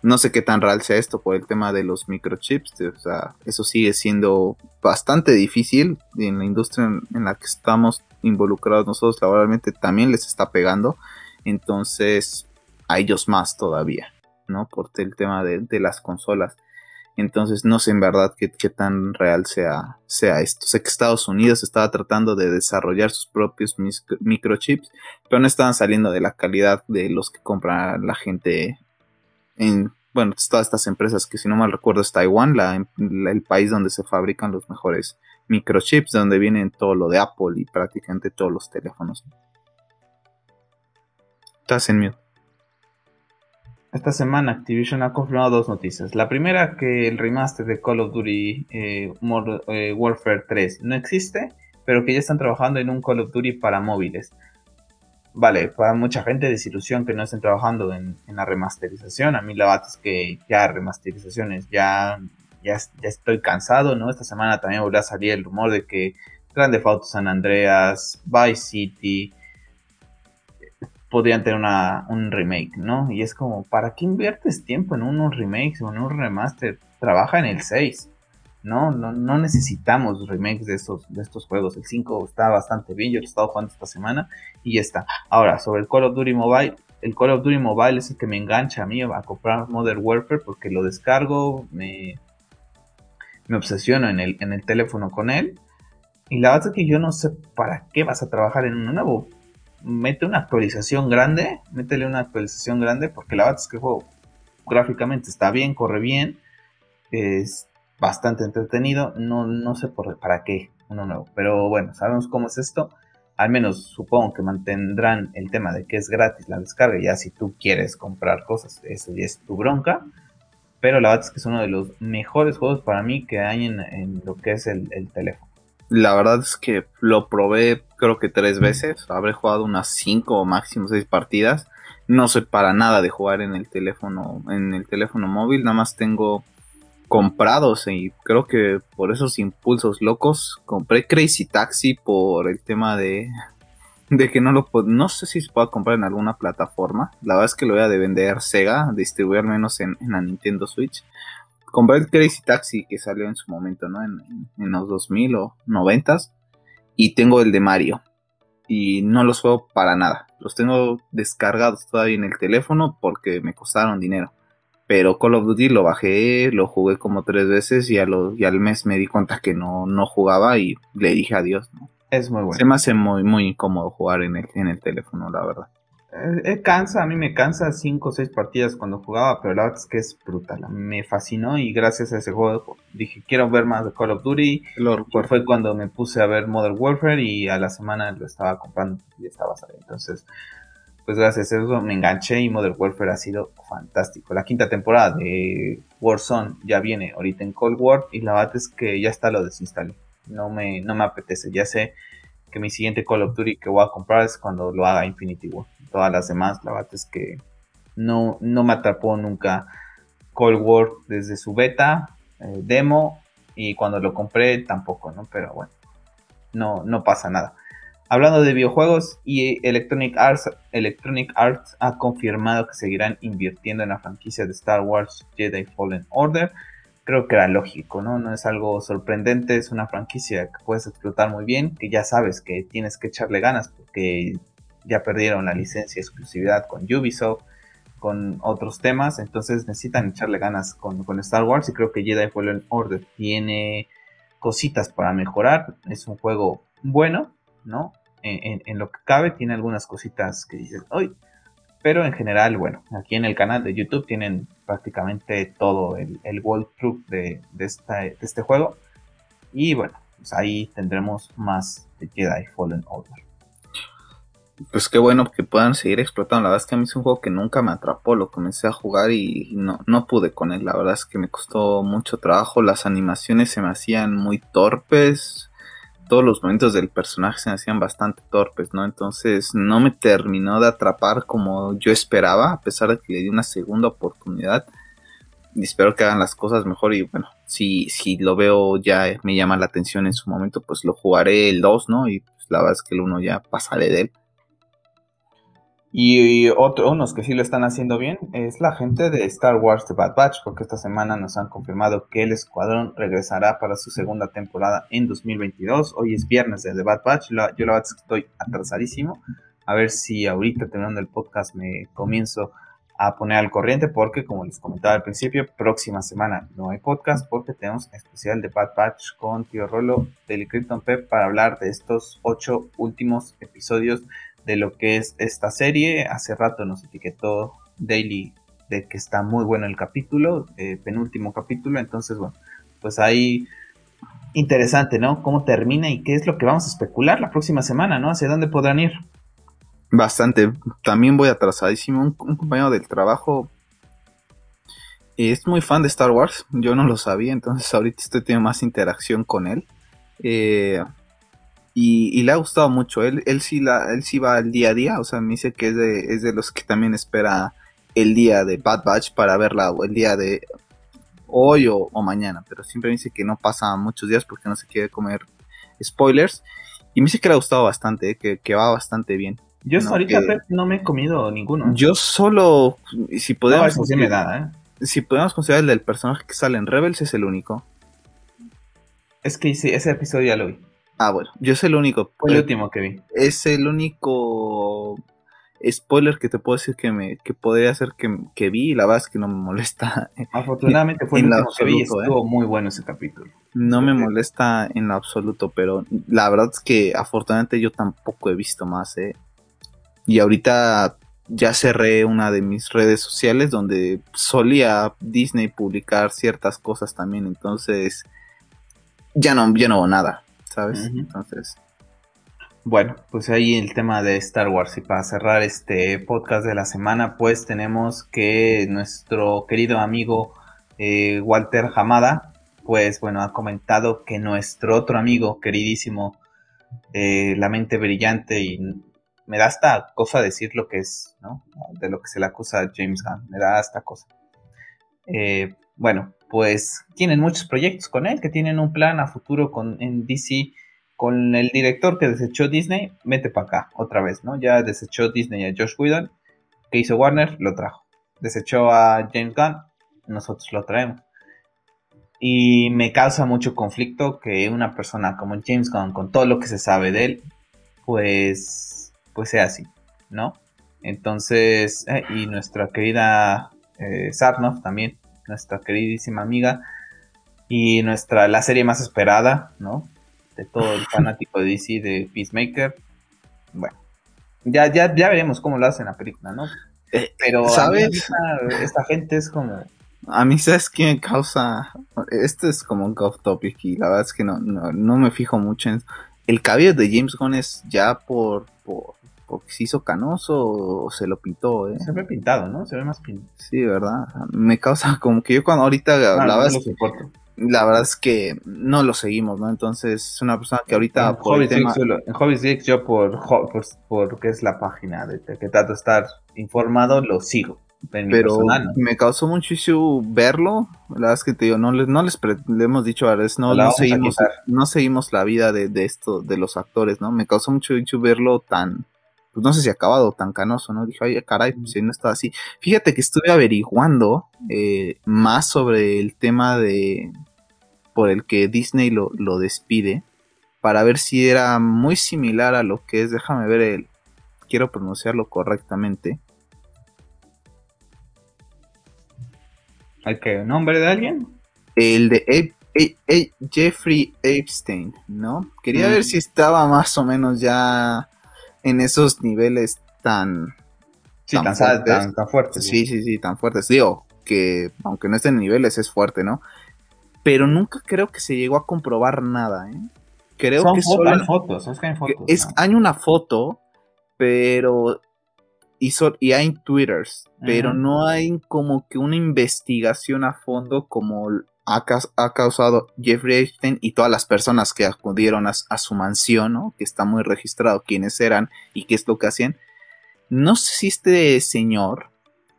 no sé qué tan real sea esto por el tema de los microchips. O sea, eso sigue siendo bastante difícil. en la industria en, la que estamos involucrados nosotros laboralmente también les está pegando. Entonces, a ellos más todavía, ¿no? Por el tema de, las consolas. Entonces no sé en verdad qué, tan real sea, sea esto. Sé que Estados Unidos estaba tratando de desarrollar sus propios microchips, pero no estaban saliendo de la calidad de los que compra la gente en, bueno, todas estas empresas que si no mal recuerdo es Taiwán, el país donde se fabrican los mejores microchips, donde vienen todo lo de Apple y prácticamente todos los teléfonos. Estás en mute. Esta semana Activision ha confirmado dos noticias. La primera que el remaster de Call of Duty eh, eh, Warfare 3 no existe, pero que ya están trabajando en un Call of Duty para móviles. Vale, para mucha gente desilusión que no estén trabajando en, la remasterización. A mí la verdad es que ya remasterizaciones, ya, ya, estoy cansado, ¿no? Esta semana también volvió a salir el rumor de que Grande Auto San Andreas, Vice City, podrían tener una, un remake, ¿no? Y es como, ¿para qué inviertes tiempo en unos remakes o en un remaster? Trabaja en el 6, ¿no? No, no necesitamos remakes de estos, de estos juegos. El 5 está bastante bien, yo lo he estado jugando esta semana y ya está. Ahora, sobre el Call of Duty Mobile, el Call of Duty Mobile es el que me engancha a mí a comprar Modern Warfare porque lo descargo, me, me obsesiono en el, en el teléfono con él. Y la verdad es que yo no sé para qué vas a trabajar en uno nuevo mete una actualización grande, métele una actualización grande, porque la verdad es que el juego gráficamente está bien, corre bien, es bastante entretenido, no, no sé por, para qué uno nuevo, pero bueno, sabemos cómo es esto, al menos supongo que mantendrán el tema de que es gratis la descarga, ya si tú quieres comprar cosas, eso ya es tu bronca, pero la verdad es que es uno de los mejores juegos para mí que hay en, lo que es el teléfono. La verdad es que lo probé creo que tres veces. Habré jugado unas cinco o máximo seis partidas. No soy para nada de jugar en el teléfono, en el teléfono móvil. Nada más tengo comprados y creo que por esos impulsos locos compré Crazy Taxi por el tema de de que no lo no sé si se puede comprar en alguna plataforma. La verdad es que lo voy a de vender Sega, distribuir menos en, en la Nintendo Switch compré el Crazy Taxi que salió en su momento, ¿no? En, los 2000 o 90 y tengo el de Mario y no los juego para nada. Los tengo descargados todavía en el teléfono porque me costaron dinero. Pero Call of Duty lo bajé, lo jugué como tres veces y, al mes me di cuenta que no, no jugaba y le dije adiós. ¿no? Es muy bueno. Se me hace muy, muy incómodo jugar en el, en el teléfono, la verdad. Eh, eh, cansa, a mí me cansa 5 o 6 partidas cuando jugaba, pero la verdad es que es brutal. Me fascinó y gracias a ese juego dije, quiero ver más de Call of Duty. fue cuando me puse a ver Modern Warfare y a la semana lo estaba comprando y estaba saliendo. Entonces, pues gracias a eso me enganché y Modern Warfare ha sido fantástico. La quinta temporada de Warzone ya viene ahorita en Cold War y la verdad es que ya está lo desinstalé. No me, no me apetece, ya sé que mi siguiente Call of Duty que voy a comprar es cuando lo haga Infinity War. Todas las demás, la verdad es que no, no me atrapó nunca Cold War desde su beta, eh, demo, y cuando lo compré tampoco, ¿no? Pero bueno, no, no pasa nada. Hablando de videojuegos, y Electronic Arts, Electronic Arts ha confirmado que seguirán invirtiendo en la franquicia de Star Wars Jedi Fallen Order creo que era lógico, ¿no? No es algo sorprendente, es una franquicia que puedes explotar muy bien, que ya sabes que tienes que echarle ganas porque ya perdieron la licencia exclusividad con Ubisoft, con otros temas, entonces necesitan echarle ganas con, Star Wars y creo que Jedi Fallen Order tiene cositas para mejorar, es un juego bueno, ¿no? En, lo que cabe, tiene algunas cositas que dices, hoy pero en general, bueno, aquí en el canal de YouTube tienen prácticamente todo el, el walkthrough de, de, este juego. Y bueno, pues ahí tendremos más de Jedi Fallen Order. Pues qué bueno que puedan seguir explotando. La verdad es que a mí es un juego que nunca me atrapó. Lo comencé a jugar y no, no pude con él. La verdad es que me costó mucho trabajo. Las animaciones se me hacían muy torpes todos los momentos del personaje se me hacían bastante torpes, ¿no? Entonces no me terminó de atrapar como yo esperaba, a pesar de que le di una segunda oportunidad. Y espero que hagan las cosas mejor y bueno, si, si lo veo ya me llama la atención en su momento, pues lo jugaré el 2, ¿no? Y pues la verdad es que el 1 ya pasaré de él. Y otro, unos que sí lo están haciendo bien es la gente de Star Wars The Bad Batch, porque esta semana nos han confirmado que el escuadrón regresará para su segunda temporada en 2022. Hoy es viernes de The Bad Batch, yo la verdad estoy atrasadísimo. A ver si ahorita terminando el podcast me comienzo a poner al corriente porque, como les comentaba al principio, próxima semana no hay podcast porque tenemos especial de Bad Batch con Tío Rolo de Krypton Pep para hablar de estos ocho últimos episodios de lo que es esta serie. Hace rato nos etiquetó Daily de que está muy bueno el capítulo, eh, penúltimo capítulo, entonces bueno, pues ahí interesante, ¿no? Cómo termina y qué es lo que vamos a especular la próxima semana, ¿no? ¿Hacia dónde podrán ir? Bastante. También voy atrasadísimo. Un, un compañero del trabajo es muy fan de Star Wars. Yo no lo sabía, entonces ahorita estoy teniendo más interacción con él. Eh, y, le ha gustado mucho. Él, él, sí la, él sí va al día a día. O sea, me dice que es de, es de los que también espera el día de Bad Batch para verla o el día de hoy o, mañana. Pero siempre me dice que no pasa muchos días porque no se quiere comer spoilers. Y me dice que le ha gustado bastante, que, que va bastante bien. Yo ahorita no me he comido ninguno. Yo solo, si podemos... No, me da, ¿eh? Si podemos considerar el del personaje que sale en Rebels, es el único. Es que sí, ese episodio ya lo vi. Ah, bueno, yo es el único. El último que vi. Es el único spoiler que te puedo decir que me que podría ser que, que vi y la verdad es que no me molesta. Afortunadamente fue el último que vi, estuvo ¿eh? muy bueno ese capítulo. No me molesta en lo absoluto, pero la verdad es que afortunadamente yo tampoco he visto más, ¿eh? Y ahorita ya cerré una de mis redes sociales donde solía Disney publicar ciertas cosas también, entonces ya no, ya no nada, ¿sabes? Entonces. Bueno, pues ahí el tema de Star Wars. Y para cerrar este podcast de la semana, pues tenemos que nuestro querido amigo eh, Walter Hamada, pues bueno, ha comentado que nuestro otro amigo queridísimo, eh, la mente brillante y me da esta cosa decir lo que es, ¿no? De lo que se le acusa a James Gunn, me da esta cosa. Eh, bueno, pues tienen muchos proyectos con él, que tienen un plan a futuro con, en DC, con el director que desechó Disney, mete para acá, otra vez, ¿no? Ya desechó Disney a Josh Whedon, que hizo Warner, lo trajo. Desechó a James Gunn, nosotros lo traemos. Y me causa mucho conflicto que una persona como James Gunn, con todo lo que se sabe de él, pues pues sea así, ¿no? Entonces, eh, y nuestra querida eh, Sarnoff también, nuestra queridísima amiga, y nuestra, la serie más esperada, ¿no? De todo el fanático de DC, de Peacemaker. Bueno, ya, ya, ya veremos cómo lo hacen la película, ¿no? Eh, Pero, ¿sabes? esta, gente es como... A mí, ¿sabes qué causa? Este es como un off topic y la verdad es que no, no, me fijo mucho en... El cabello de James Gunn es ya por, por porque se hizo canoso o se lo pintó, ¿eh? Se ve pintado, ¿no? Se ve más pintado. Sí, ¿verdad? Me causa como que yo cuando ahorita la, verdad es que, la verdad es que no lo seguimos, ¿no? Entonces es una persona que ahorita en por en Hobbies yo por, por, por, que es la página de, que trato de estar informado, lo sigo. Pero me causó muchísimo verlo. La verdad es que te digo, no les, no les le hemos dicho a veces, no, no seguimos, no seguimos la vida de, de esto, de los actores, ¿no? Me causó mucho verlo tan, pues no sé si acabado tan canoso, ¿no? Dije, ay, caray, pues si no está así. Fíjate que estuve averiguando eh, más sobre el tema de por el que Disney lo, lo, despide para ver si era muy similar a lo que es, déjame ver el, quiero pronunciarlo correctamente. ¿Hay que nombre de alguien? El de Jeffrey Epstein, ¿no? Quería ver si estaba más o menos ya en esos niveles tan, tan, fuertes. Sí, sí, sí, tan fuertes. Digo, que aunque no estén en niveles es fuerte, ¿no? Pero nunca creo que se llegó a comprobar nada, ¿eh? Creo que solo hay fotos, es que hay fotos. Hay una foto, pero y, y, hay twitters, pero no hay como que una investigación a fondo como ha, causado Jeffrey Epstein y todas las personas que acudieron a, su mansión, ¿no? que está muy registrado quiénes eran y qué es lo que hacían. No sé si este señor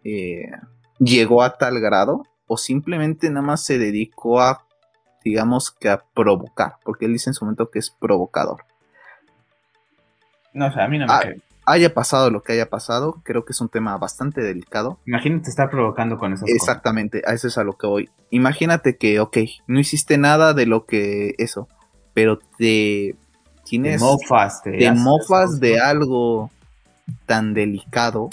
eh, llegó a tal grado o simplemente nada más se dedicó a, digamos que a provocar, porque él dice en su momento que es provocador. No sé, a mí no me ah, haya pasado lo que haya pasado, creo que es un tema bastante delicado. Imagínate estar provocando con esas Exactamente, a eso es a lo que voy. Imagínate que, ok, no hiciste nada de lo que eso, pero te tienes... Te mofas, te, mofas de algo tan delicado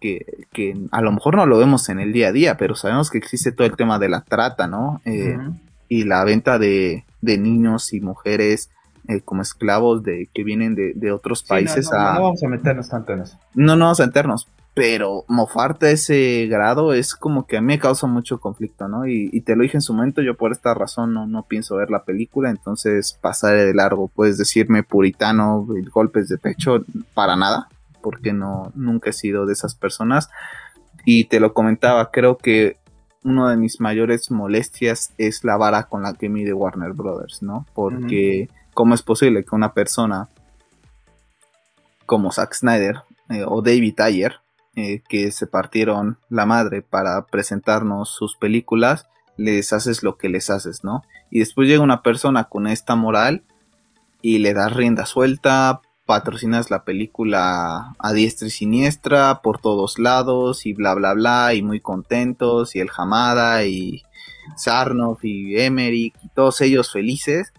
que, a lo mejor no lo vemos en el día a día, pero sabemos que existe todo el tema de la trata, ¿no? Eh, y la venta de, de niños y mujeres eh, como esclavos de que vienen de, otros países no, no, vamos a meternos tanto en eso. No, no vamos a meternos. Pero mofarte a ese grado es como que a mí me causa mucho conflicto, ¿no? Y, te lo dije en su momento, yo por esta razón no, no pienso ver la película, entonces pasaré de largo. Puedes decirme puritano, golpes de pecho, para nada, porque no, nunca he sido de esas personas. Y te lo comentaba, creo que una de mis mayores molestias es la vara con la que mide Warner Brothers, ¿no? Porque... ¿Cómo es posible que una persona como Zack Snyder eh, o David Ayer, eh, que se partieron la madre para presentarnos sus películas, les haces lo que les haces, ¿no? Y después llega una persona con esta moral y le das rienda suelta, patrocinas la película a diestra y siniestra por todos lados y bla bla bla y muy contentos y el Hamada y Sarnoff y Emmerich y todos ellos felices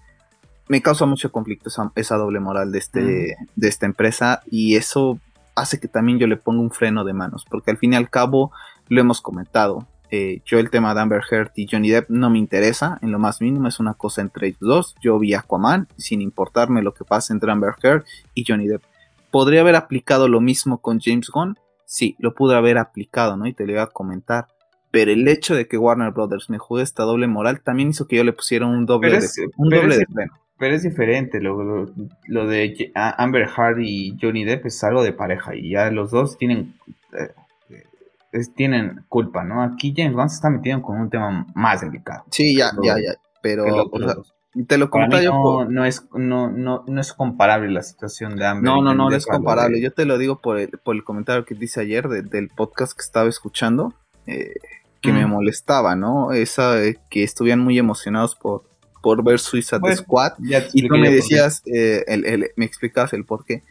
me causa mucho conflicto esa, doble moral de, este, de esta empresa y eso hace que también yo le ponga un freno de manos, porque al fin y al cabo lo hemos comentado. Eh, yo el tema de Amber Heard y Johnny Depp no me interesa en lo más mínimo, es una cosa entre ellos dos. Yo vi Aquaman sin importarme lo que pasa entre Amber Heard y Johnny Depp. ¿Podría haber aplicado lo mismo con James Gunn? Sí, lo pude haber aplicado, ¿no? Y te lo iba a comentar. Pero el hecho de que Warner Brothers me juegue esta doble moral también hizo que yo le pusiera un doble, de, un doble de freno. Pero es diferente, lo, lo, de Amber Heard y Johnny Depp es algo de pareja y ya los dos tienen, eh, tienen culpa, ¿no? Aquí James Gunn se está metiendo con un tema más delicado. Sí, ya, ya, ya, pero te lo comento yo. No, es, no, no, no es comparable la situación de Amber. No, no, no, no es comparable. Yo te lo digo por el, por el comentario que dice ayer del podcast que estaba escuchando, eh, que me molestaba, ¿no? Esa, que estuvieran muy emocionados por por ver Suicide Squad. Y tú me decías, eh, me explicabas el por qué.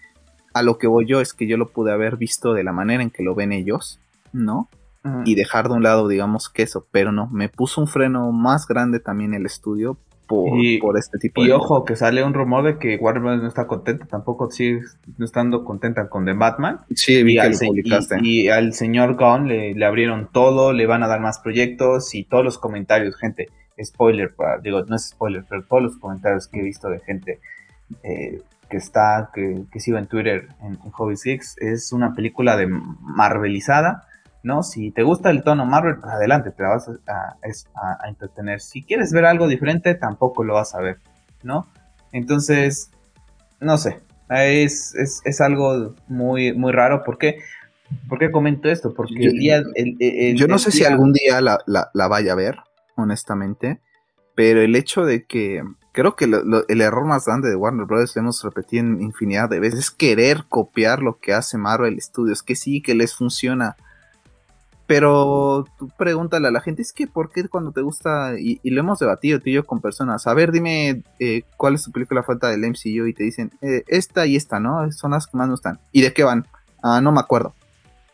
A lo que voy yo es que yo lo pude haber visto de la manera en que lo ven ellos, ¿no? Y dejar de un lado, digamos, que eso, pero no, me puso un freno más grande también el estudio por, por, este tipo de... Y ojo, que sale un rumor de que Warner Bros. no está contenta, tampoco sigue estando contenta con The Batman. Sí, vi y que lo publicaste. Y, al señor Gunn le, le, abrieron todo, le van a dar más proyectos y todos los comentarios, gente spoiler, para, digo, no es spoiler, pero todos los comentarios que he visto de gente eh, que está, que, que sigo en Twitter en, Hobby Six, es una película de Marvelizada, ¿no? Si te gusta el tono Marvel, pues adelante, te vas a, a, entretener. Si quieres ver algo diferente, tampoco lo vas a ver, ¿no? Entonces, no sé, es, es, es algo muy, muy raro, porque ¿Por qué comento esto? Porque el día. yo no sé si algún día la, la, la, vaya a ver honestamente. Pero el hecho de que creo que el error más grande de Warner Bros. hemos repetido en infinidad de veces es querer copiar lo que hace Marvel Studios, que sí, que les funciona. Pero tú pregúntale a la gente, es que ¿por qué cuando te gusta? Y, lo hemos debatido tú y yo con personas. A ver, dime eh, cuál es tu película falta del MCU y te dicen, eh, esta y esta, ¿no? Son las que más nos están. ¿Y de qué van? Ah, no me acuerdo.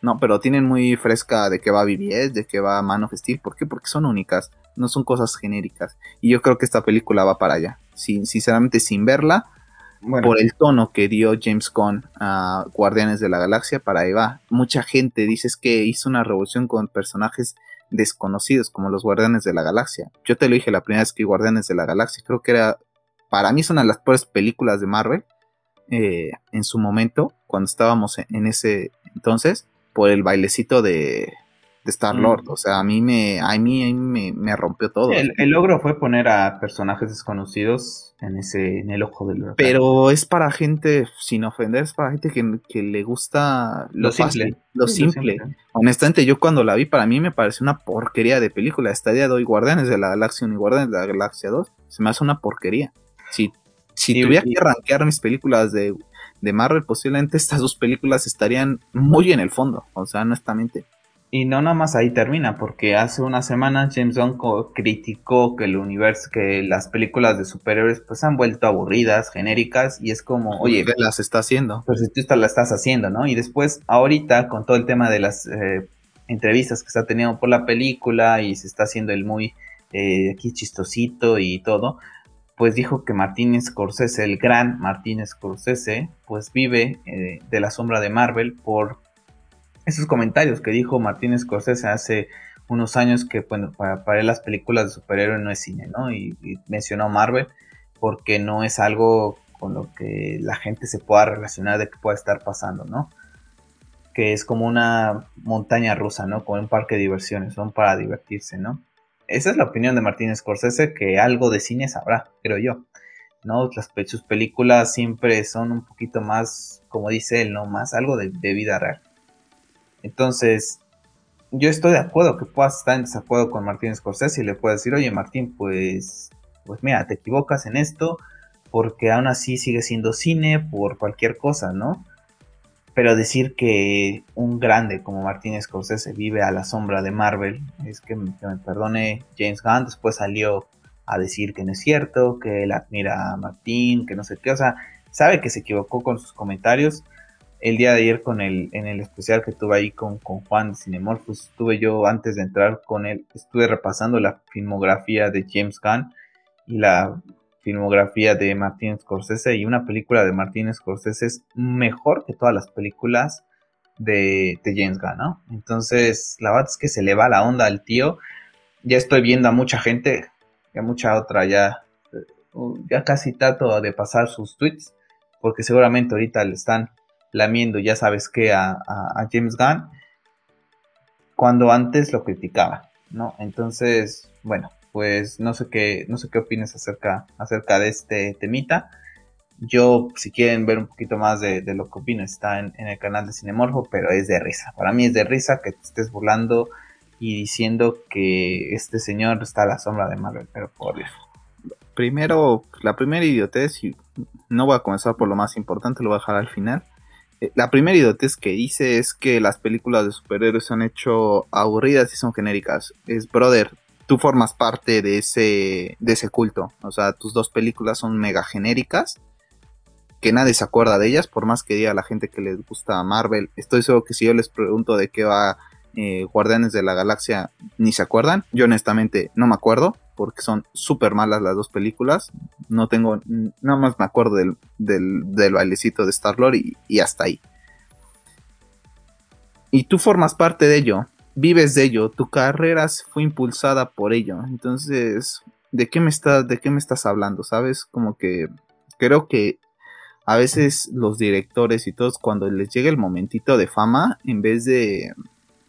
No, pero tienen muy fresca de que va BBS, de que va Man of Steel. ¿Por qué? Porque son únicas no son cosas genéricas. Y yo creo que esta película va para allá. Sin, sinceramente, sin verla, por el tono que dio James Gunn a Guardianes de la Galaxia, para ahí va. Mucha gente dice que hizo una revolución con personajes desconocidos como los Guardianes de la Galaxia. Yo te lo dije la primera vez que Guardianes de la Galaxia, creo que era, para mí es una de las peores películas de Marvel eh, en su momento, cuando estábamos en ese entonces, por el bailecito de, de Star Lord. Mm. O sea, a mí me, a mí, me, rompió todo. el, logro fue poner a personajes desconocidos en ese, en el ojo del Pero es para gente, sin ofender, es para gente que, le gusta lo, simple. lo, simple. Honestamente, yo cuando la vi, para mí me pareció una porquería de película. Esta día de hoy, Guardianes de la Galaxia 1 y Guardianes de la Galaxia 2, se me hace una porquería. Si, si tuviera que arranquear mis películas de, de Marvel, posiblemente estas dos películas estarían muy en el fondo. O sea, honestamente. Y no nomás ahí termina, porque hace una semana James Gunn criticó que el universo, que las películas de superhéroes pues han vuelto aburridas, genéricas, y es como, oye, las está haciendo. Pues tú las estás haciendo, ¿no? Y después, ahorita, con todo el tema de las eh, entrevistas que está teniendo por la película y se está haciendo el muy eh, aquí chistosito y todo, pues dijo que Martínez Scorsese, el gran Martínez Scorsese, pues vive eh, de la sombra de Marvel por esos comentarios que dijo Martínez Scorsese hace unos años que bueno, para, él las películas de superhéroes no es cine, ¿no? Y, mencionó Marvel porque no es algo con lo que la gente se pueda relacionar de que pueda estar pasando, ¿no? Que es como una montaña rusa, ¿no? Como un parque de diversiones, son para divertirse, ¿no? Esa es la opinión de Martínez Scorsese, que algo de cine sabrá, creo yo. ¿no? Sus películas siempre son un poquito más, como dice él, ¿no? Más algo de, de vida real. Entonces, yo estoy de acuerdo que puedas estar en desacuerdo con Martín Scorsese y le puedes decir, oye Martín, pues, pues mira, te equivocas en esto porque aún así sigue siendo cine por cualquier cosa, ¿no? Pero decir que un grande como Martín Scorsese vive a la sombra de Marvel, es que, que me perdone James Gunn, después salió a decir que no es cierto, que él admira a Martín, que no sé qué, o sea, sabe que se equivocó con sus comentarios, el día de ayer con el, en el especial que tuve ahí con, con Juan de Cinemorphos, estuve yo antes de entrar con él, estuve repasando la filmografía de James Gunn y la filmografía de Martin Scorsese y una película de Martin Scorsese es mejor que todas las películas de, de James Gunn, ¿no? Entonces, la verdad es que se le va la onda al tío. Ya estoy viendo a mucha gente, a mucha otra ya, ya casi trato de pasar sus tweets, porque seguramente ahorita le están lamiendo, ya sabes que, a, James Gunn, cuando antes lo criticaba, ¿no? Entonces, bueno, pues no sé qué, no sé qué opinas acerca, acerca de este temita. Yo, si quieren ver un poquito más de, lo que opino, está en, el canal de Cinemorfo, pero es de risa. Para mí es de risa que te estés burlando y diciendo que este señor está a la sombra de Marvel, pero por Dios. Primero, la primera idiotez, y no voy a comenzar por lo más importante, lo voy a dejar al final. Eh, la primera idiotez que dice es que las películas de superhéroes se han hecho aburridas y son genéricas. Es, brother, tú formas parte de ese, de ese culto. O sea, tus dos películas son mega genéricas. Que nadie se acuerda de ellas, por más que diga la gente que les gusta Marvel. Estoy seguro que si yo les pregunto de qué va eh, Guardianes de la Galaxia, ni se acuerdan. Yo honestamente no me acuerdo porque son súper malas las dos películas. No tengo, nada más me acuerdo del, del, bailecito de Star-Lord y, hasta ahí. Y tú formas parte de ello, vives de ello, tu carrera fue impulsada por ello. Entonces, ¿de qué me, estás, de qué me estás hablando? ¿Sabes? Como que creo que a veces los directores y todos cuando les llega el momentito de fama, en vez de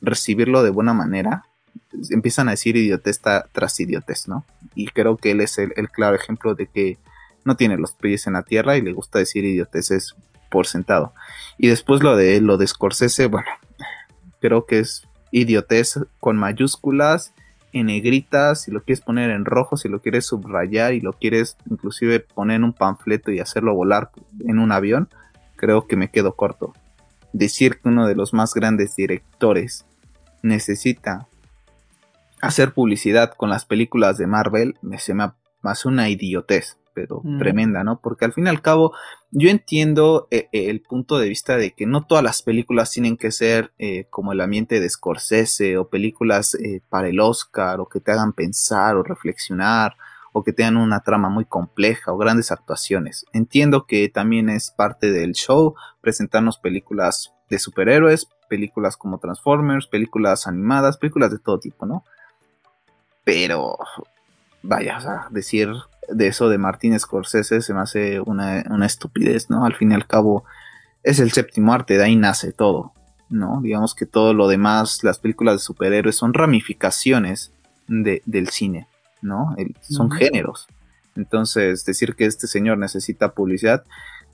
recibirlo de buena manera, empiezan a decir idiotez tras idiotez, ¿no? Y creo que él es el, claro ejemplo de que no tiene los pies en la tierra y le gusta decir idioteces por sentado. Y después lo de lo de Scorsese, bueno, creo que es idiotez con mayúsculas, en negritas, si lo quieres poner en rojo, si lo quieres subrayar y lo quieres inclusive poner en un panfleto y hacerlo volar en un avión, creo que me quedo corto. Decir que uno de los más grandes directores necesita hacer publicidad con las películas de Marvel me se me hace una idiotez, pero mm. tremenda, ¿no? Porque al fin y al cabo yo entiendo eh, eh, el punto de vista de que no todas las películas tienen que ser eh, como el ambiente de Scorsese o películas para el Oscar o que te hagan pensar o reflexionar o que tengan una trama muy compleja o grandes actuaciones. Entiendo que también es parte del show presentarnos películas de superhéroes, películas como Transformers, películas animadas, películas de todo tipo, ¿no? Pero, vaya, o sea, decir de eso de Martín Scorsese se me hace una, estupidez, ¿no? Al fin y al cabo, es el séptimo arte, de ahí nace todo, ¿no? Digamos que todo lo demás, las películas de superhéroes son ramificaciones del cine, ¿no? son géneros. Entonces, decir que este señor necesita publicidad,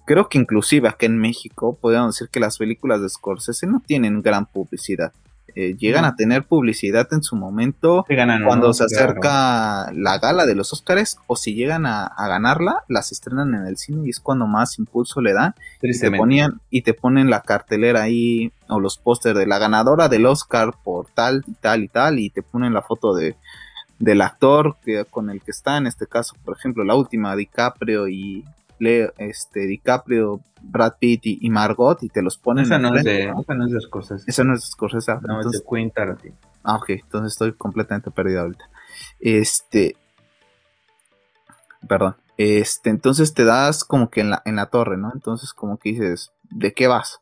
creo que inclusive acá en México podríamos decir que las películas de Scorsese no tienen gran publicidad. Eh, llegan a tener publicidad en su momento cuando se acerca la gala de los Oscars o si llegan a, ganarla, las estrenan en el cine y es cuando más impulso le dan. Y te, ponían, y te ponen la cartelera ahí o los pósters de la ganadora del Oscar por tal y tal y tal y te ponen la foto de del actor que, con el que está, en este caso, por ejemplo, la última, DiCaprio y Leo, este, DiCaprio, Brad Pitt y, Margot y te los ponen. Esa no, es de, esa no es de Scorsese. Esa no es de Scorsese. No, es de Quentin Tarantino. Ah, ok, entonces estoy completamente perdido ahorita. Este. Perdón. Este, entonces te das como que en la, en la torre, ¿no? Entonces, como que dices, ¿de qué vas?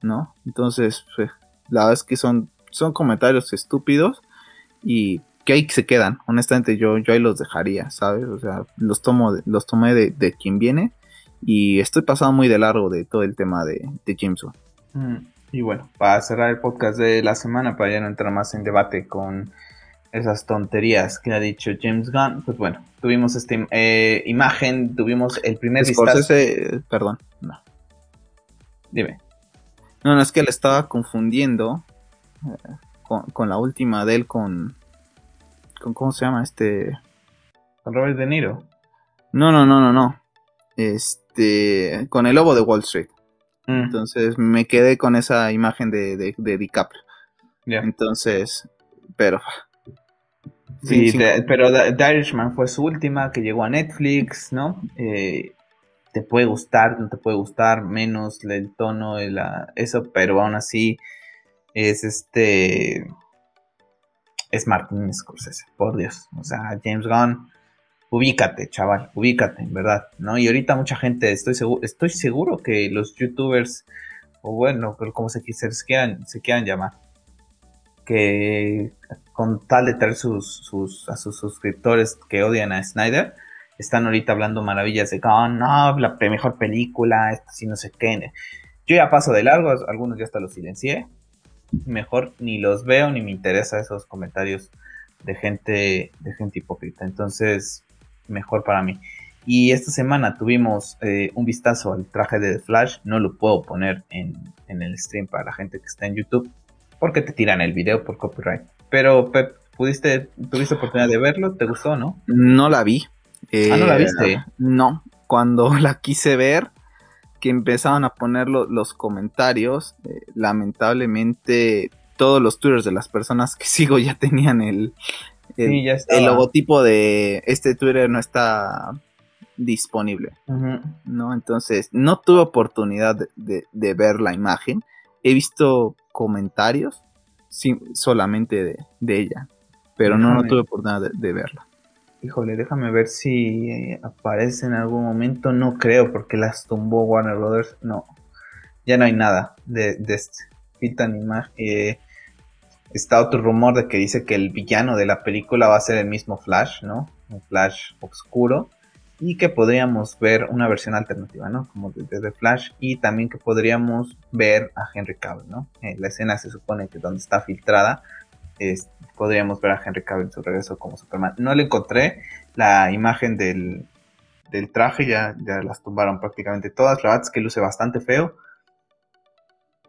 ¿No? Entonces, pues, la verdad es que son, son comentarios estúpidos y que ahí se quedan. Honestamente, yo, yo ahí los dejaría, ¿sabes? O sea, los tomo, los tomé de, de quien viene y estoy pasando muy de largo de todo el tema de, de James Wan. Mm, y bueno, para cerrar el podcast de la semana, para ya no entrar más en debate con esas tonterías que ha dicho James Gunn, pues bueno, tuvimos esta eh, imagen, tuvimos el primer vistazo. perdón, no. Dime. No, no, es que le estaba confundiendo eh, con, la última de él con, con. ¿Cómo se llama este? Con Robert De Niro. No, no, no, no, no. Este. Con el lobo de Wall Street. Mm. Entonces me quedé con esa imagen de, de, DiCaprio. Entonces, pero. Sí, pero The Irishman fue su última que llegó a Netflix, ¿no? Eh, te puede gustar, no te puede gustar, menos el tono, la, eso, pero aún así es este. Es Martin Scorsese, por Dios. O sea, James Gunn, ubícate, chaval, ubícate, en verdad, ¿no? Y ahorita mucha gente, estoy seguro, estoy seguro que los youtubers, o bueno, como se, quieran, se quieran llamar, que con tal de traer sus, sus, a sus suscriptores que odian a Snyder, están ahorita hablando maravillas de que, oh, no, la mejor película, esto sí no sé qué. Yo ya paso de largo, algunos ya hasta los silencié. Mejor ni los veo ni me interesa esos comentarios de gente, de gente hipócrita. Entonces, mejor para mí. Y esta semana tuvimos eh, un vistazo al traje de The Flash. No lo puedo poner en, en, el stream para la gente que está en YouTube. Porque te tiran el video por copyright. Pero Pep, ¿pudiste, ¿tuviste oportunidad de verlo? ¿Te gustó, no? No la vi ah, ¿no la eh, viste? No, cuando la quise ver, que empezaron a poner los comentarios, eh, lamentablemente todos los twitters de las personas que sigo ya tenían el, el, logotipo de este Twitter no está disponible, ¿no? Entonces, no tuve oportunidad de, ver la imagen. He visto comentarios solamente de, ella, pero no, no, tuve oportunidad de verla. Híjole, déjame ver si eh, aparece en algún momento. No creo, porque las tumbó Warner Brothers. No, ya no hay nada de, de este. Pitan imagen. Eh, está otro rumor de que dice que el villano de la película va a ser el mismo Flash, ¿no? Un Flash oscuro. Y que podríamos ver una versión alternativa, ¿no? Como de, Flash. Y también que podríamos ver a Henry Cavill, ¿no? Eh, la escena se supone que donde está filtrada podríamos ver a Henry Cavill su regreso como Superman. No le encontré la imagen del, traje, ya, ya las tumbaron prácticamente todas. La verdad es que luce bastante feo.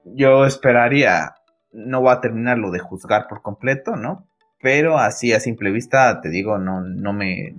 Yo esperaría, no voy a terminarlo de juzgar por completo, ¿no? Pero así a simple vista, te digo, no, no, me,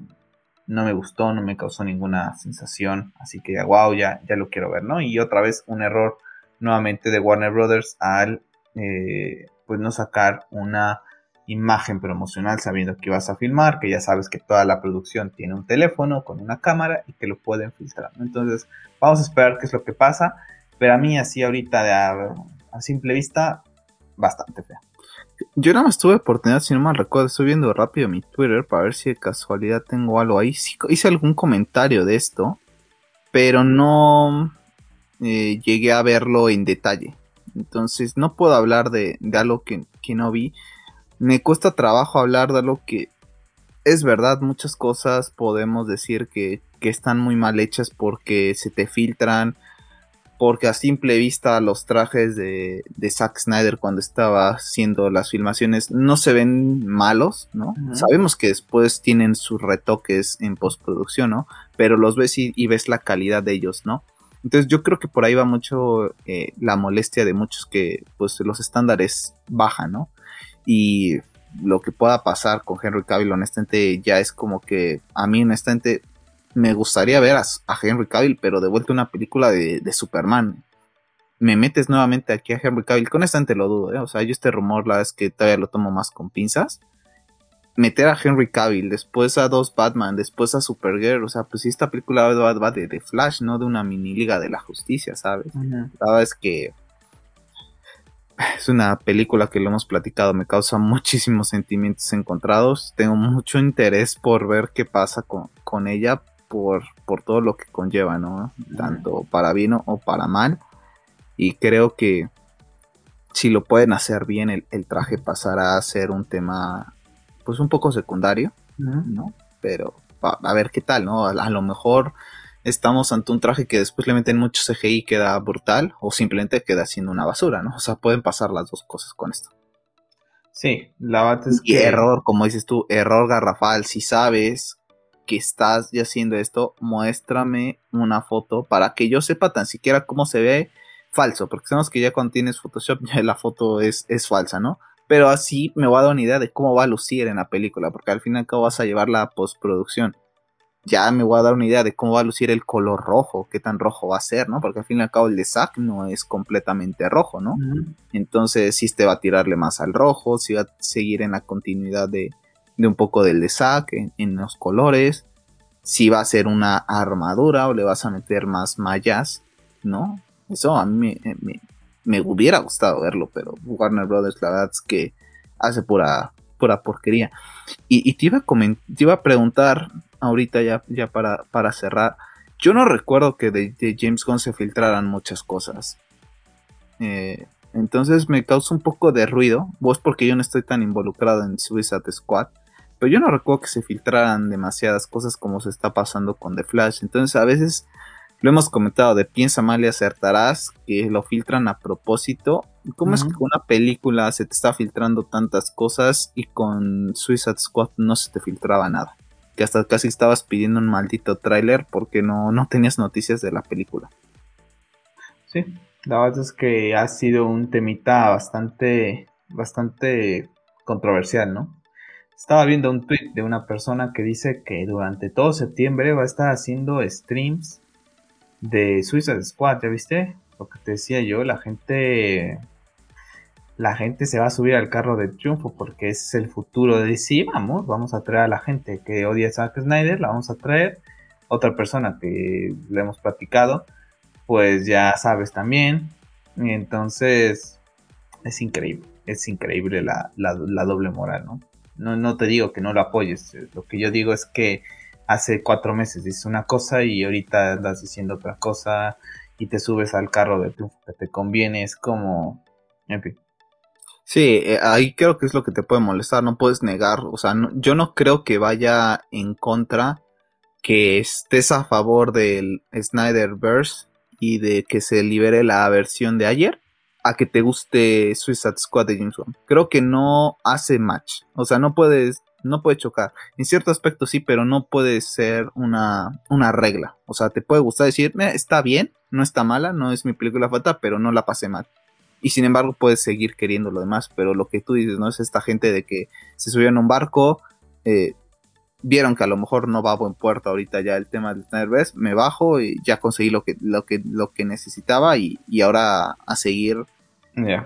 no me gustó, no me causó ninguna sensación. Así que, wow, ya, ya lo quiero ver, ¿no? Y otra vez un error nuevamente de Warner Brothers al eh, pues no sacar una imagen promocional sabiendo que vas a filmar, que ya sabes que toda la producción tiene un teléfono con una cámara y que lo pueden filtrar. Entonces, vamos a esperar qué es lo que pasa, pero a mí así ahorita de a, simple vista, bastante fea. Yo nada más tuve oportunidad, si no mal recuerdo, estoy viendo rápido mi Twitter para ver si de casualidad tengo algo ahí. hice algún comentario de esto, pero no eh, llegué a verlo en detalle. Entonces no puedo hablar de, algo que, no vi. Me cuesta trabajo hablar de algo que es verdad, muchas cosas podemos decir que, están muy mal hechas porque se te filtran, porque a simple vista los trajes de, de Zack Snyder cuando estaba haciendo las filmaciones no se ven malos, ¿no? Sabemos que después tienen sus retoques en postproducción, ¿no? Pero los ves y, ves la calidad de ellos, ¿no? Entonces yo creo que por ahí va mucho eh, la molestia de muchos que pues los estándares bajan, ¿no? Y lo que pueda pasar con Henry Cavill honestamente ya es como que a mí honestamente me gustaría ver a, Henry Cavill pero de vuelta una película de, Superman. Me metes nuevamente aquí a Henry Cavill, con honestamente lo dudo, ¿eh? O sea, yo este rumor la verdad es que todavía lo tomo más con pinzas meter a Henry Cavill, después a dos Batman, después a Supergirl, o sea, pues esta película va, de, de, Flash, no de una mini liga de la justicia, ¿sabes? La verdad es que es una película que lo hemos platicado, me causa muchísimos sentimientos encontrados, tengo mucho interés por ver qué pasa con, ella, por, por todo lo que conlleva, ¿no? Tanto para bien o para mal, y creo que si lo pueden hacer bien, el, traje pasará a ser un tema, pues un poco secundario, ¿no? Pero a, ver qué tal, ¿no? A, lo mejor estamos ante un traje que después le meten mucho CGI y queda brutal, o simplemente queda siendo una basura, ¿no? O sea, pueden pasar las dos cosas con esto. Sí, la verdad es y error, como dices tú, error garrafal. Si sabes que estás ya haciendo esto, muéstrame una foto para que yo sepa tan siquiera cómo se ve falso, porque sabemos que ya cuando tienes Photoshop ya la foto es, es falsa, ¿no? Pero así me va a dar una idea de cómo va a lucir en la película, porque al fin y al cabo vas a llevar la postproducción. Ya me voy a dar una idea de cómo va a lucir el color rojo, qué tan rojo va a ser, ¿no? Porque al fin y al cabo el de Zack no es completamente rojo, ¿no? Entonces, si te va a tirarle más al rojo, si va a seguir en la continuidad de, de un poco del de Zack en, en, los colores, si va a ser una armadura o le vas a meter más mallas, ¿no? Eso a mí me, hubiera gustado verlo, pero Warner Brothers la verdad es que hace pura, pura porquería. Y, te, iba a te iba a preguntar ahorita ya, ya para, para cerrar. Yo no recuerdo que de, James Gunn se filtraran muchas cosas. Eh, entonces me causa un poco de ruido. Vos porque yo no estoy tan involucrado en Suicide Squad. Pero yo no recuerdo que se filtraran demasiadas cosas como se está pasando con The Flash. Entonces a veces lo hemos comentado de Piensa mal y acertarás, que lo filtran a propósito. ¿Cómo es que con una película se te está filtrando tantas cosas y con Suicide Squad no se te filtraba nada? Que hasta casi estabas pidiendo un maldito tráiler porque no, no tenías noticias de la película. Sí, la verdad es que ha sido un temita bastante, bastante controversial, ¿no? Estaba viendo un tweet de una persona que dice que durante todo septiembre va a estar haciendo streams de Suicide Squad, ¿ya viste? Lo que te decía yo, la gente la gente se va a subir al carro de triunfo porque es el futuro de DC, vamos, vamos a traer a la gente que odia a Zack Snyder, la vamos a traer. Otra persona que le hemos platicado, pues ya sabes también. Entonces es increíble, es increíble la, la doble moral, ¿no? ¿no? No te digo que no lo apoyes, lo que yo digo es que hace cuatro meses dices una cosa y ahorita andas diciendo otra cosa y te subes al carro de triunfo que te conviene, es como, en fin. Sí, eh, ahí creo que es lo que te puede molestar, no puedes negar, o sea, yo no creo que vaya en contra que estés a favor del Snyderverse y de que se libere la versión de ayer a que te guste Suicide Squad de James Wan. Creo que no hace match, o sea, no puedes no puede chocar. En cierto aspecto sí, pero no puede ser una, una regla. O sea, te puede gustar decir, está bien, no está mala, no es mi película favorita, pero no la pasé mal. Y sin embargo puedes seguir queriendo lo demás, pero lo que tú dices, ¿no? Es esta gente de que se subieron a un barco, eh, vieron que a lo mejor no va a buen puerto ahorita ya el tema del Snyderverse, me bajo y ya conseguí lo que, lo que, lo que necesitaba y, ahora a seguir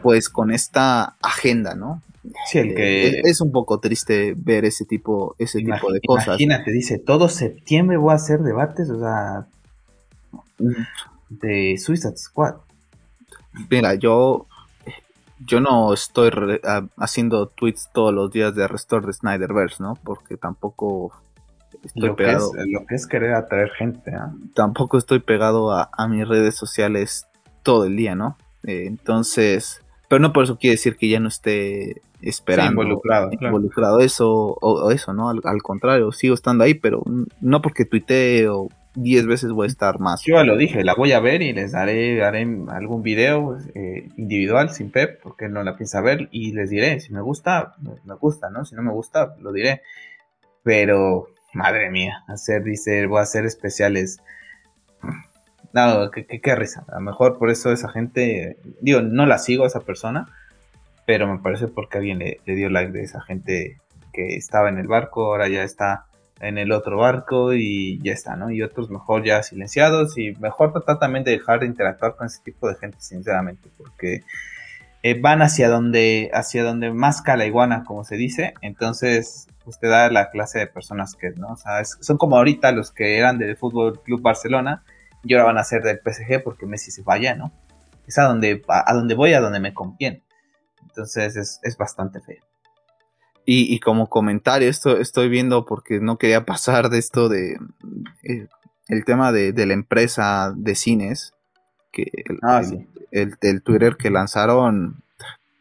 pues con esta agenda, ¿no? Sí, el que... Eh, es un poco triste ver ese tipo, ese tipo de cosas. Imagínate, dice, todo septiembre voy a hacer debates, o sea, de Suicide Squad. Mira, yo, yo no estoy haciendo tweets todos los días de Restore de Snyderverse, ¿no? Porque tampoco estoy lo pegado. Que es, lo que es querer atraer gente, ¿ah? Tampoco estoy pegado a, mis redes sociales todo el día, ¿no? Eh, entonces, pero no por eso quiere decir que ya no esté esperando. involucrado. Involucrado eso o, eso, ¿no? Al, contrario, sigo estando ahí, pero no porque tuitee o 10 veces voy a estar más. Yo ya lo dije, la voy a ver y les daré, haré algún video eh, individual sin Pep, porque él no la piensa ver, y les diré, si me gusta, me gusta, ¿no? Si no me gusta, lo diré. Pero, madre mía, hacer, dice, voy a hacer especiales. No, qué, qué, risa. A lo mejor por eso esa gente, digo, no la sigo a esa persona, pero me parece porque alguien le, dio like de esa gente que estaba en el barco, ahora ya está en el otro barco y ya está, ¿no? Y otros mejor ya silenciados y mejor tratar también de dejar de interactuar con ese tipo de gente, sinceramente, porque eh, van hacia donde, hacia donde más cala iguana, como se dice, entonces usted da la clase de personas que, ¿no? O sea, son como ahorita los que eran del Fútbol Club Barcelona y ahora van a ser del PSG porque Messi se vaya, ¿no? Es a donde, a donde voy, a donde me conviene. Entonces es, bastante feo. Y, como comentario, esto estoy viendo porque no quería pasar de esto de eh, el tema de, la empresa de cines, que el, ah, el, Twitter que lanzaron,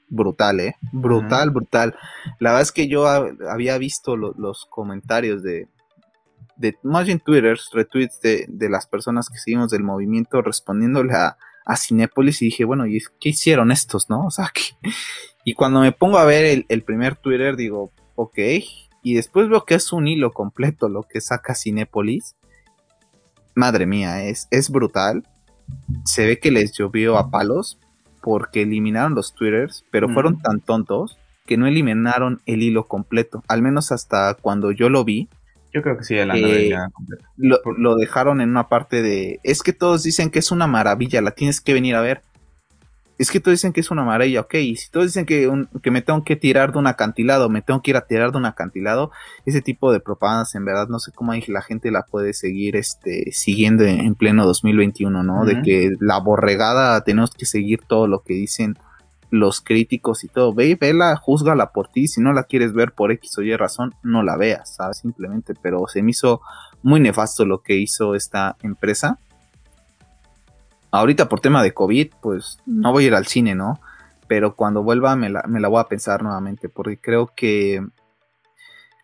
brutal, ¿eh? Brutal, brutal. La verdad es que yo había visto los comentarios de, de más bien Twitter, retweets de, de, las personas que seguimos del movimiento respondiéndole a, a Cinépolis y dije, bueno, ¿y qué hicieron estos, no? O sea, y cuando me pongo a ver el, el, primer Twitter digo, ok, y después veo que es un hilo completo lo que saca Cinépolis. Madre mía, es, es brutal. Se ve que les llovió a palos porque eliminaron los Twitters, pero fueron tan tontos que no eliminaron el hilo completo, al menos hasta cuando yo lo vi yo creo que sí, el eh, lo, lo, dejaron en una parte de. Es que todos dicen que es una maravilla, la tienes que venir a ver. Es que todos dicen que es una maravilla, ok. Y si todos dicen que, que me tengo que tirar de un acantilado, me tengo que ir a tirar de un acantilado, ese tipo de propagandas, en verdad, no sé cómo la gente la puede seguir este, siguiendo en, pleno 2021, ¿no? De que la borregada tenemos que seguir todo lo que dicen los críticos y todo. Ve, vela, juzgala por ti. Si no la quieres ver por X o Y razón, no la veas, ¿sabes? Simplemente. Pero se me hizo muy nefasto lo que hizo esta empresa. Ahorita por tema de COVID, pues no voy a ir al cine, ¿no? Pero cuando vuelva me la, me la voy a pensar nuevamente. Porque creo que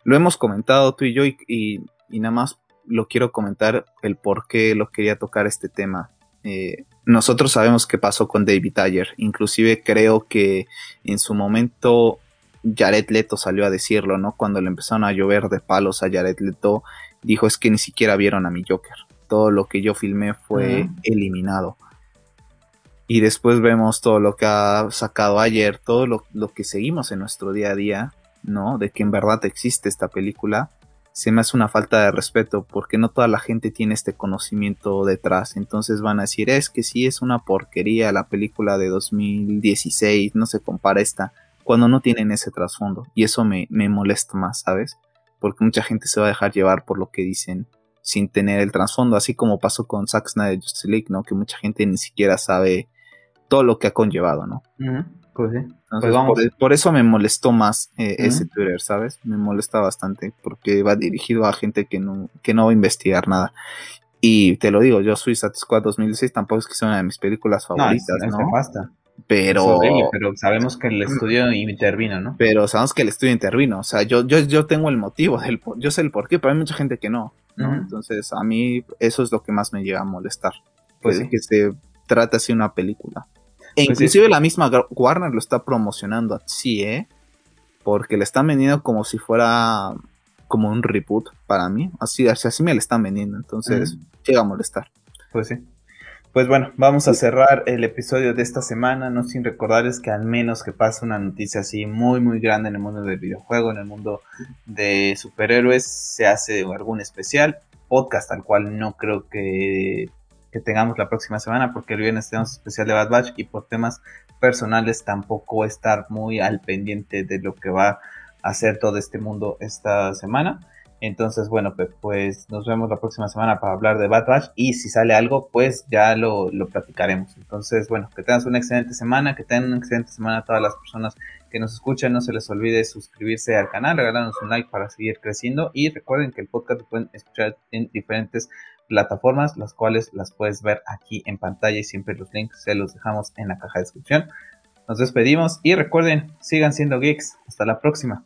lo hemos comentado tú y yo y, y nada más lo quiero comentar el por qué lo quería tocar este tema. Eh, nosotros sabemos qué pasó con David Ayer. Inclusive creo que en su momento Jared Leto salió a decirlo, ¿no? Cuando le empezaron a llover de palos a Jared Leto, dijo es que ni siquiera vieron a mi Joker. Todo lo que yo filmé fue eliminado. Y después vemos todo lo que ha sacado ayer, todo lo, lo que seguimos en nuestro día a día, ¿no? De que en verdad existe esta película se me hace una falta de respeto porque no toda la gente tiene este conocimiento detrás. Entonces van a decir, es que sí es una porquería la película de 2016, no se compara esta, cuando no tienen ese trasfondo. Y eso me, me molesta más, ¿sabes? Porque mucha gente se va a dejar llevar por lo que dicen sin tener el trasfondo, así como pasó con Zack Snyder Justice League, ¿no? Que mucha gente ni siquiera sabe todo lo que ha conllevado, ¿no? Pues sí. Pues por, eso me molestó más eh, ese Twitter, ¿sabes? Me molesta bastante porque va dirigido a gente que no, que no va a investigar nada. Y te lo digo, yo Suicide Squad 2016 tampoco es que sea una de mis películas favoritas, ¿no? ¿no? Pero, pero sabemos que el estudio intervino, ¿no? Pero sabemos que el estudio intervino. O sea, yo, yo, yo tengo el motivo, del, yo sé el por qué, pero hay mucha gente que no. ¿no? Entonces, a mí eso es lo que más me llega a molestar. Pues que se trata así una película. E pues inclusive la misma Warner lo está promocionando así, ¿eh? Porque le están vendiendo como si fuera como un reboot para mí. Así, así me le están vendiendo. Entonces, llega a molestar. Pues sí. Pues bueno, vamos a cerrar el episodio de esta semana, no sin recordarles que al menos que pase una noticia así muy muy grande en el mundo del videojuego, en el mundo de superhéroes, se hace algún especial, podcast al cual no creo que que tengamos la próxima semana, porque el viernes tenemos especial de Bad Batch y por temas personales tampoco estar muy al pendiente de lo que va a hacer todo este mundo esta semana. Entonces, bueno, pues nos vemos la próxima semana para hablar de Bad Batch y si sale algo, pues ya lo, lo platicaremos. Entonces, bueno, que tengan una excelente semana, que tengan una excelente semana a todas las personas que nos escuchan. No se les olvide suscribirse al canal, regalarnos un like para seguir creciendo y recuerden que el podcast lo pueden escuchar en diferentes plataformas, las cuales las puedes ver aquí en pantalla y siempre los links se los dejamos en la caja de descripción. Nos despedimos y recuerden, sigan siendo geeks. Hasta la próxima.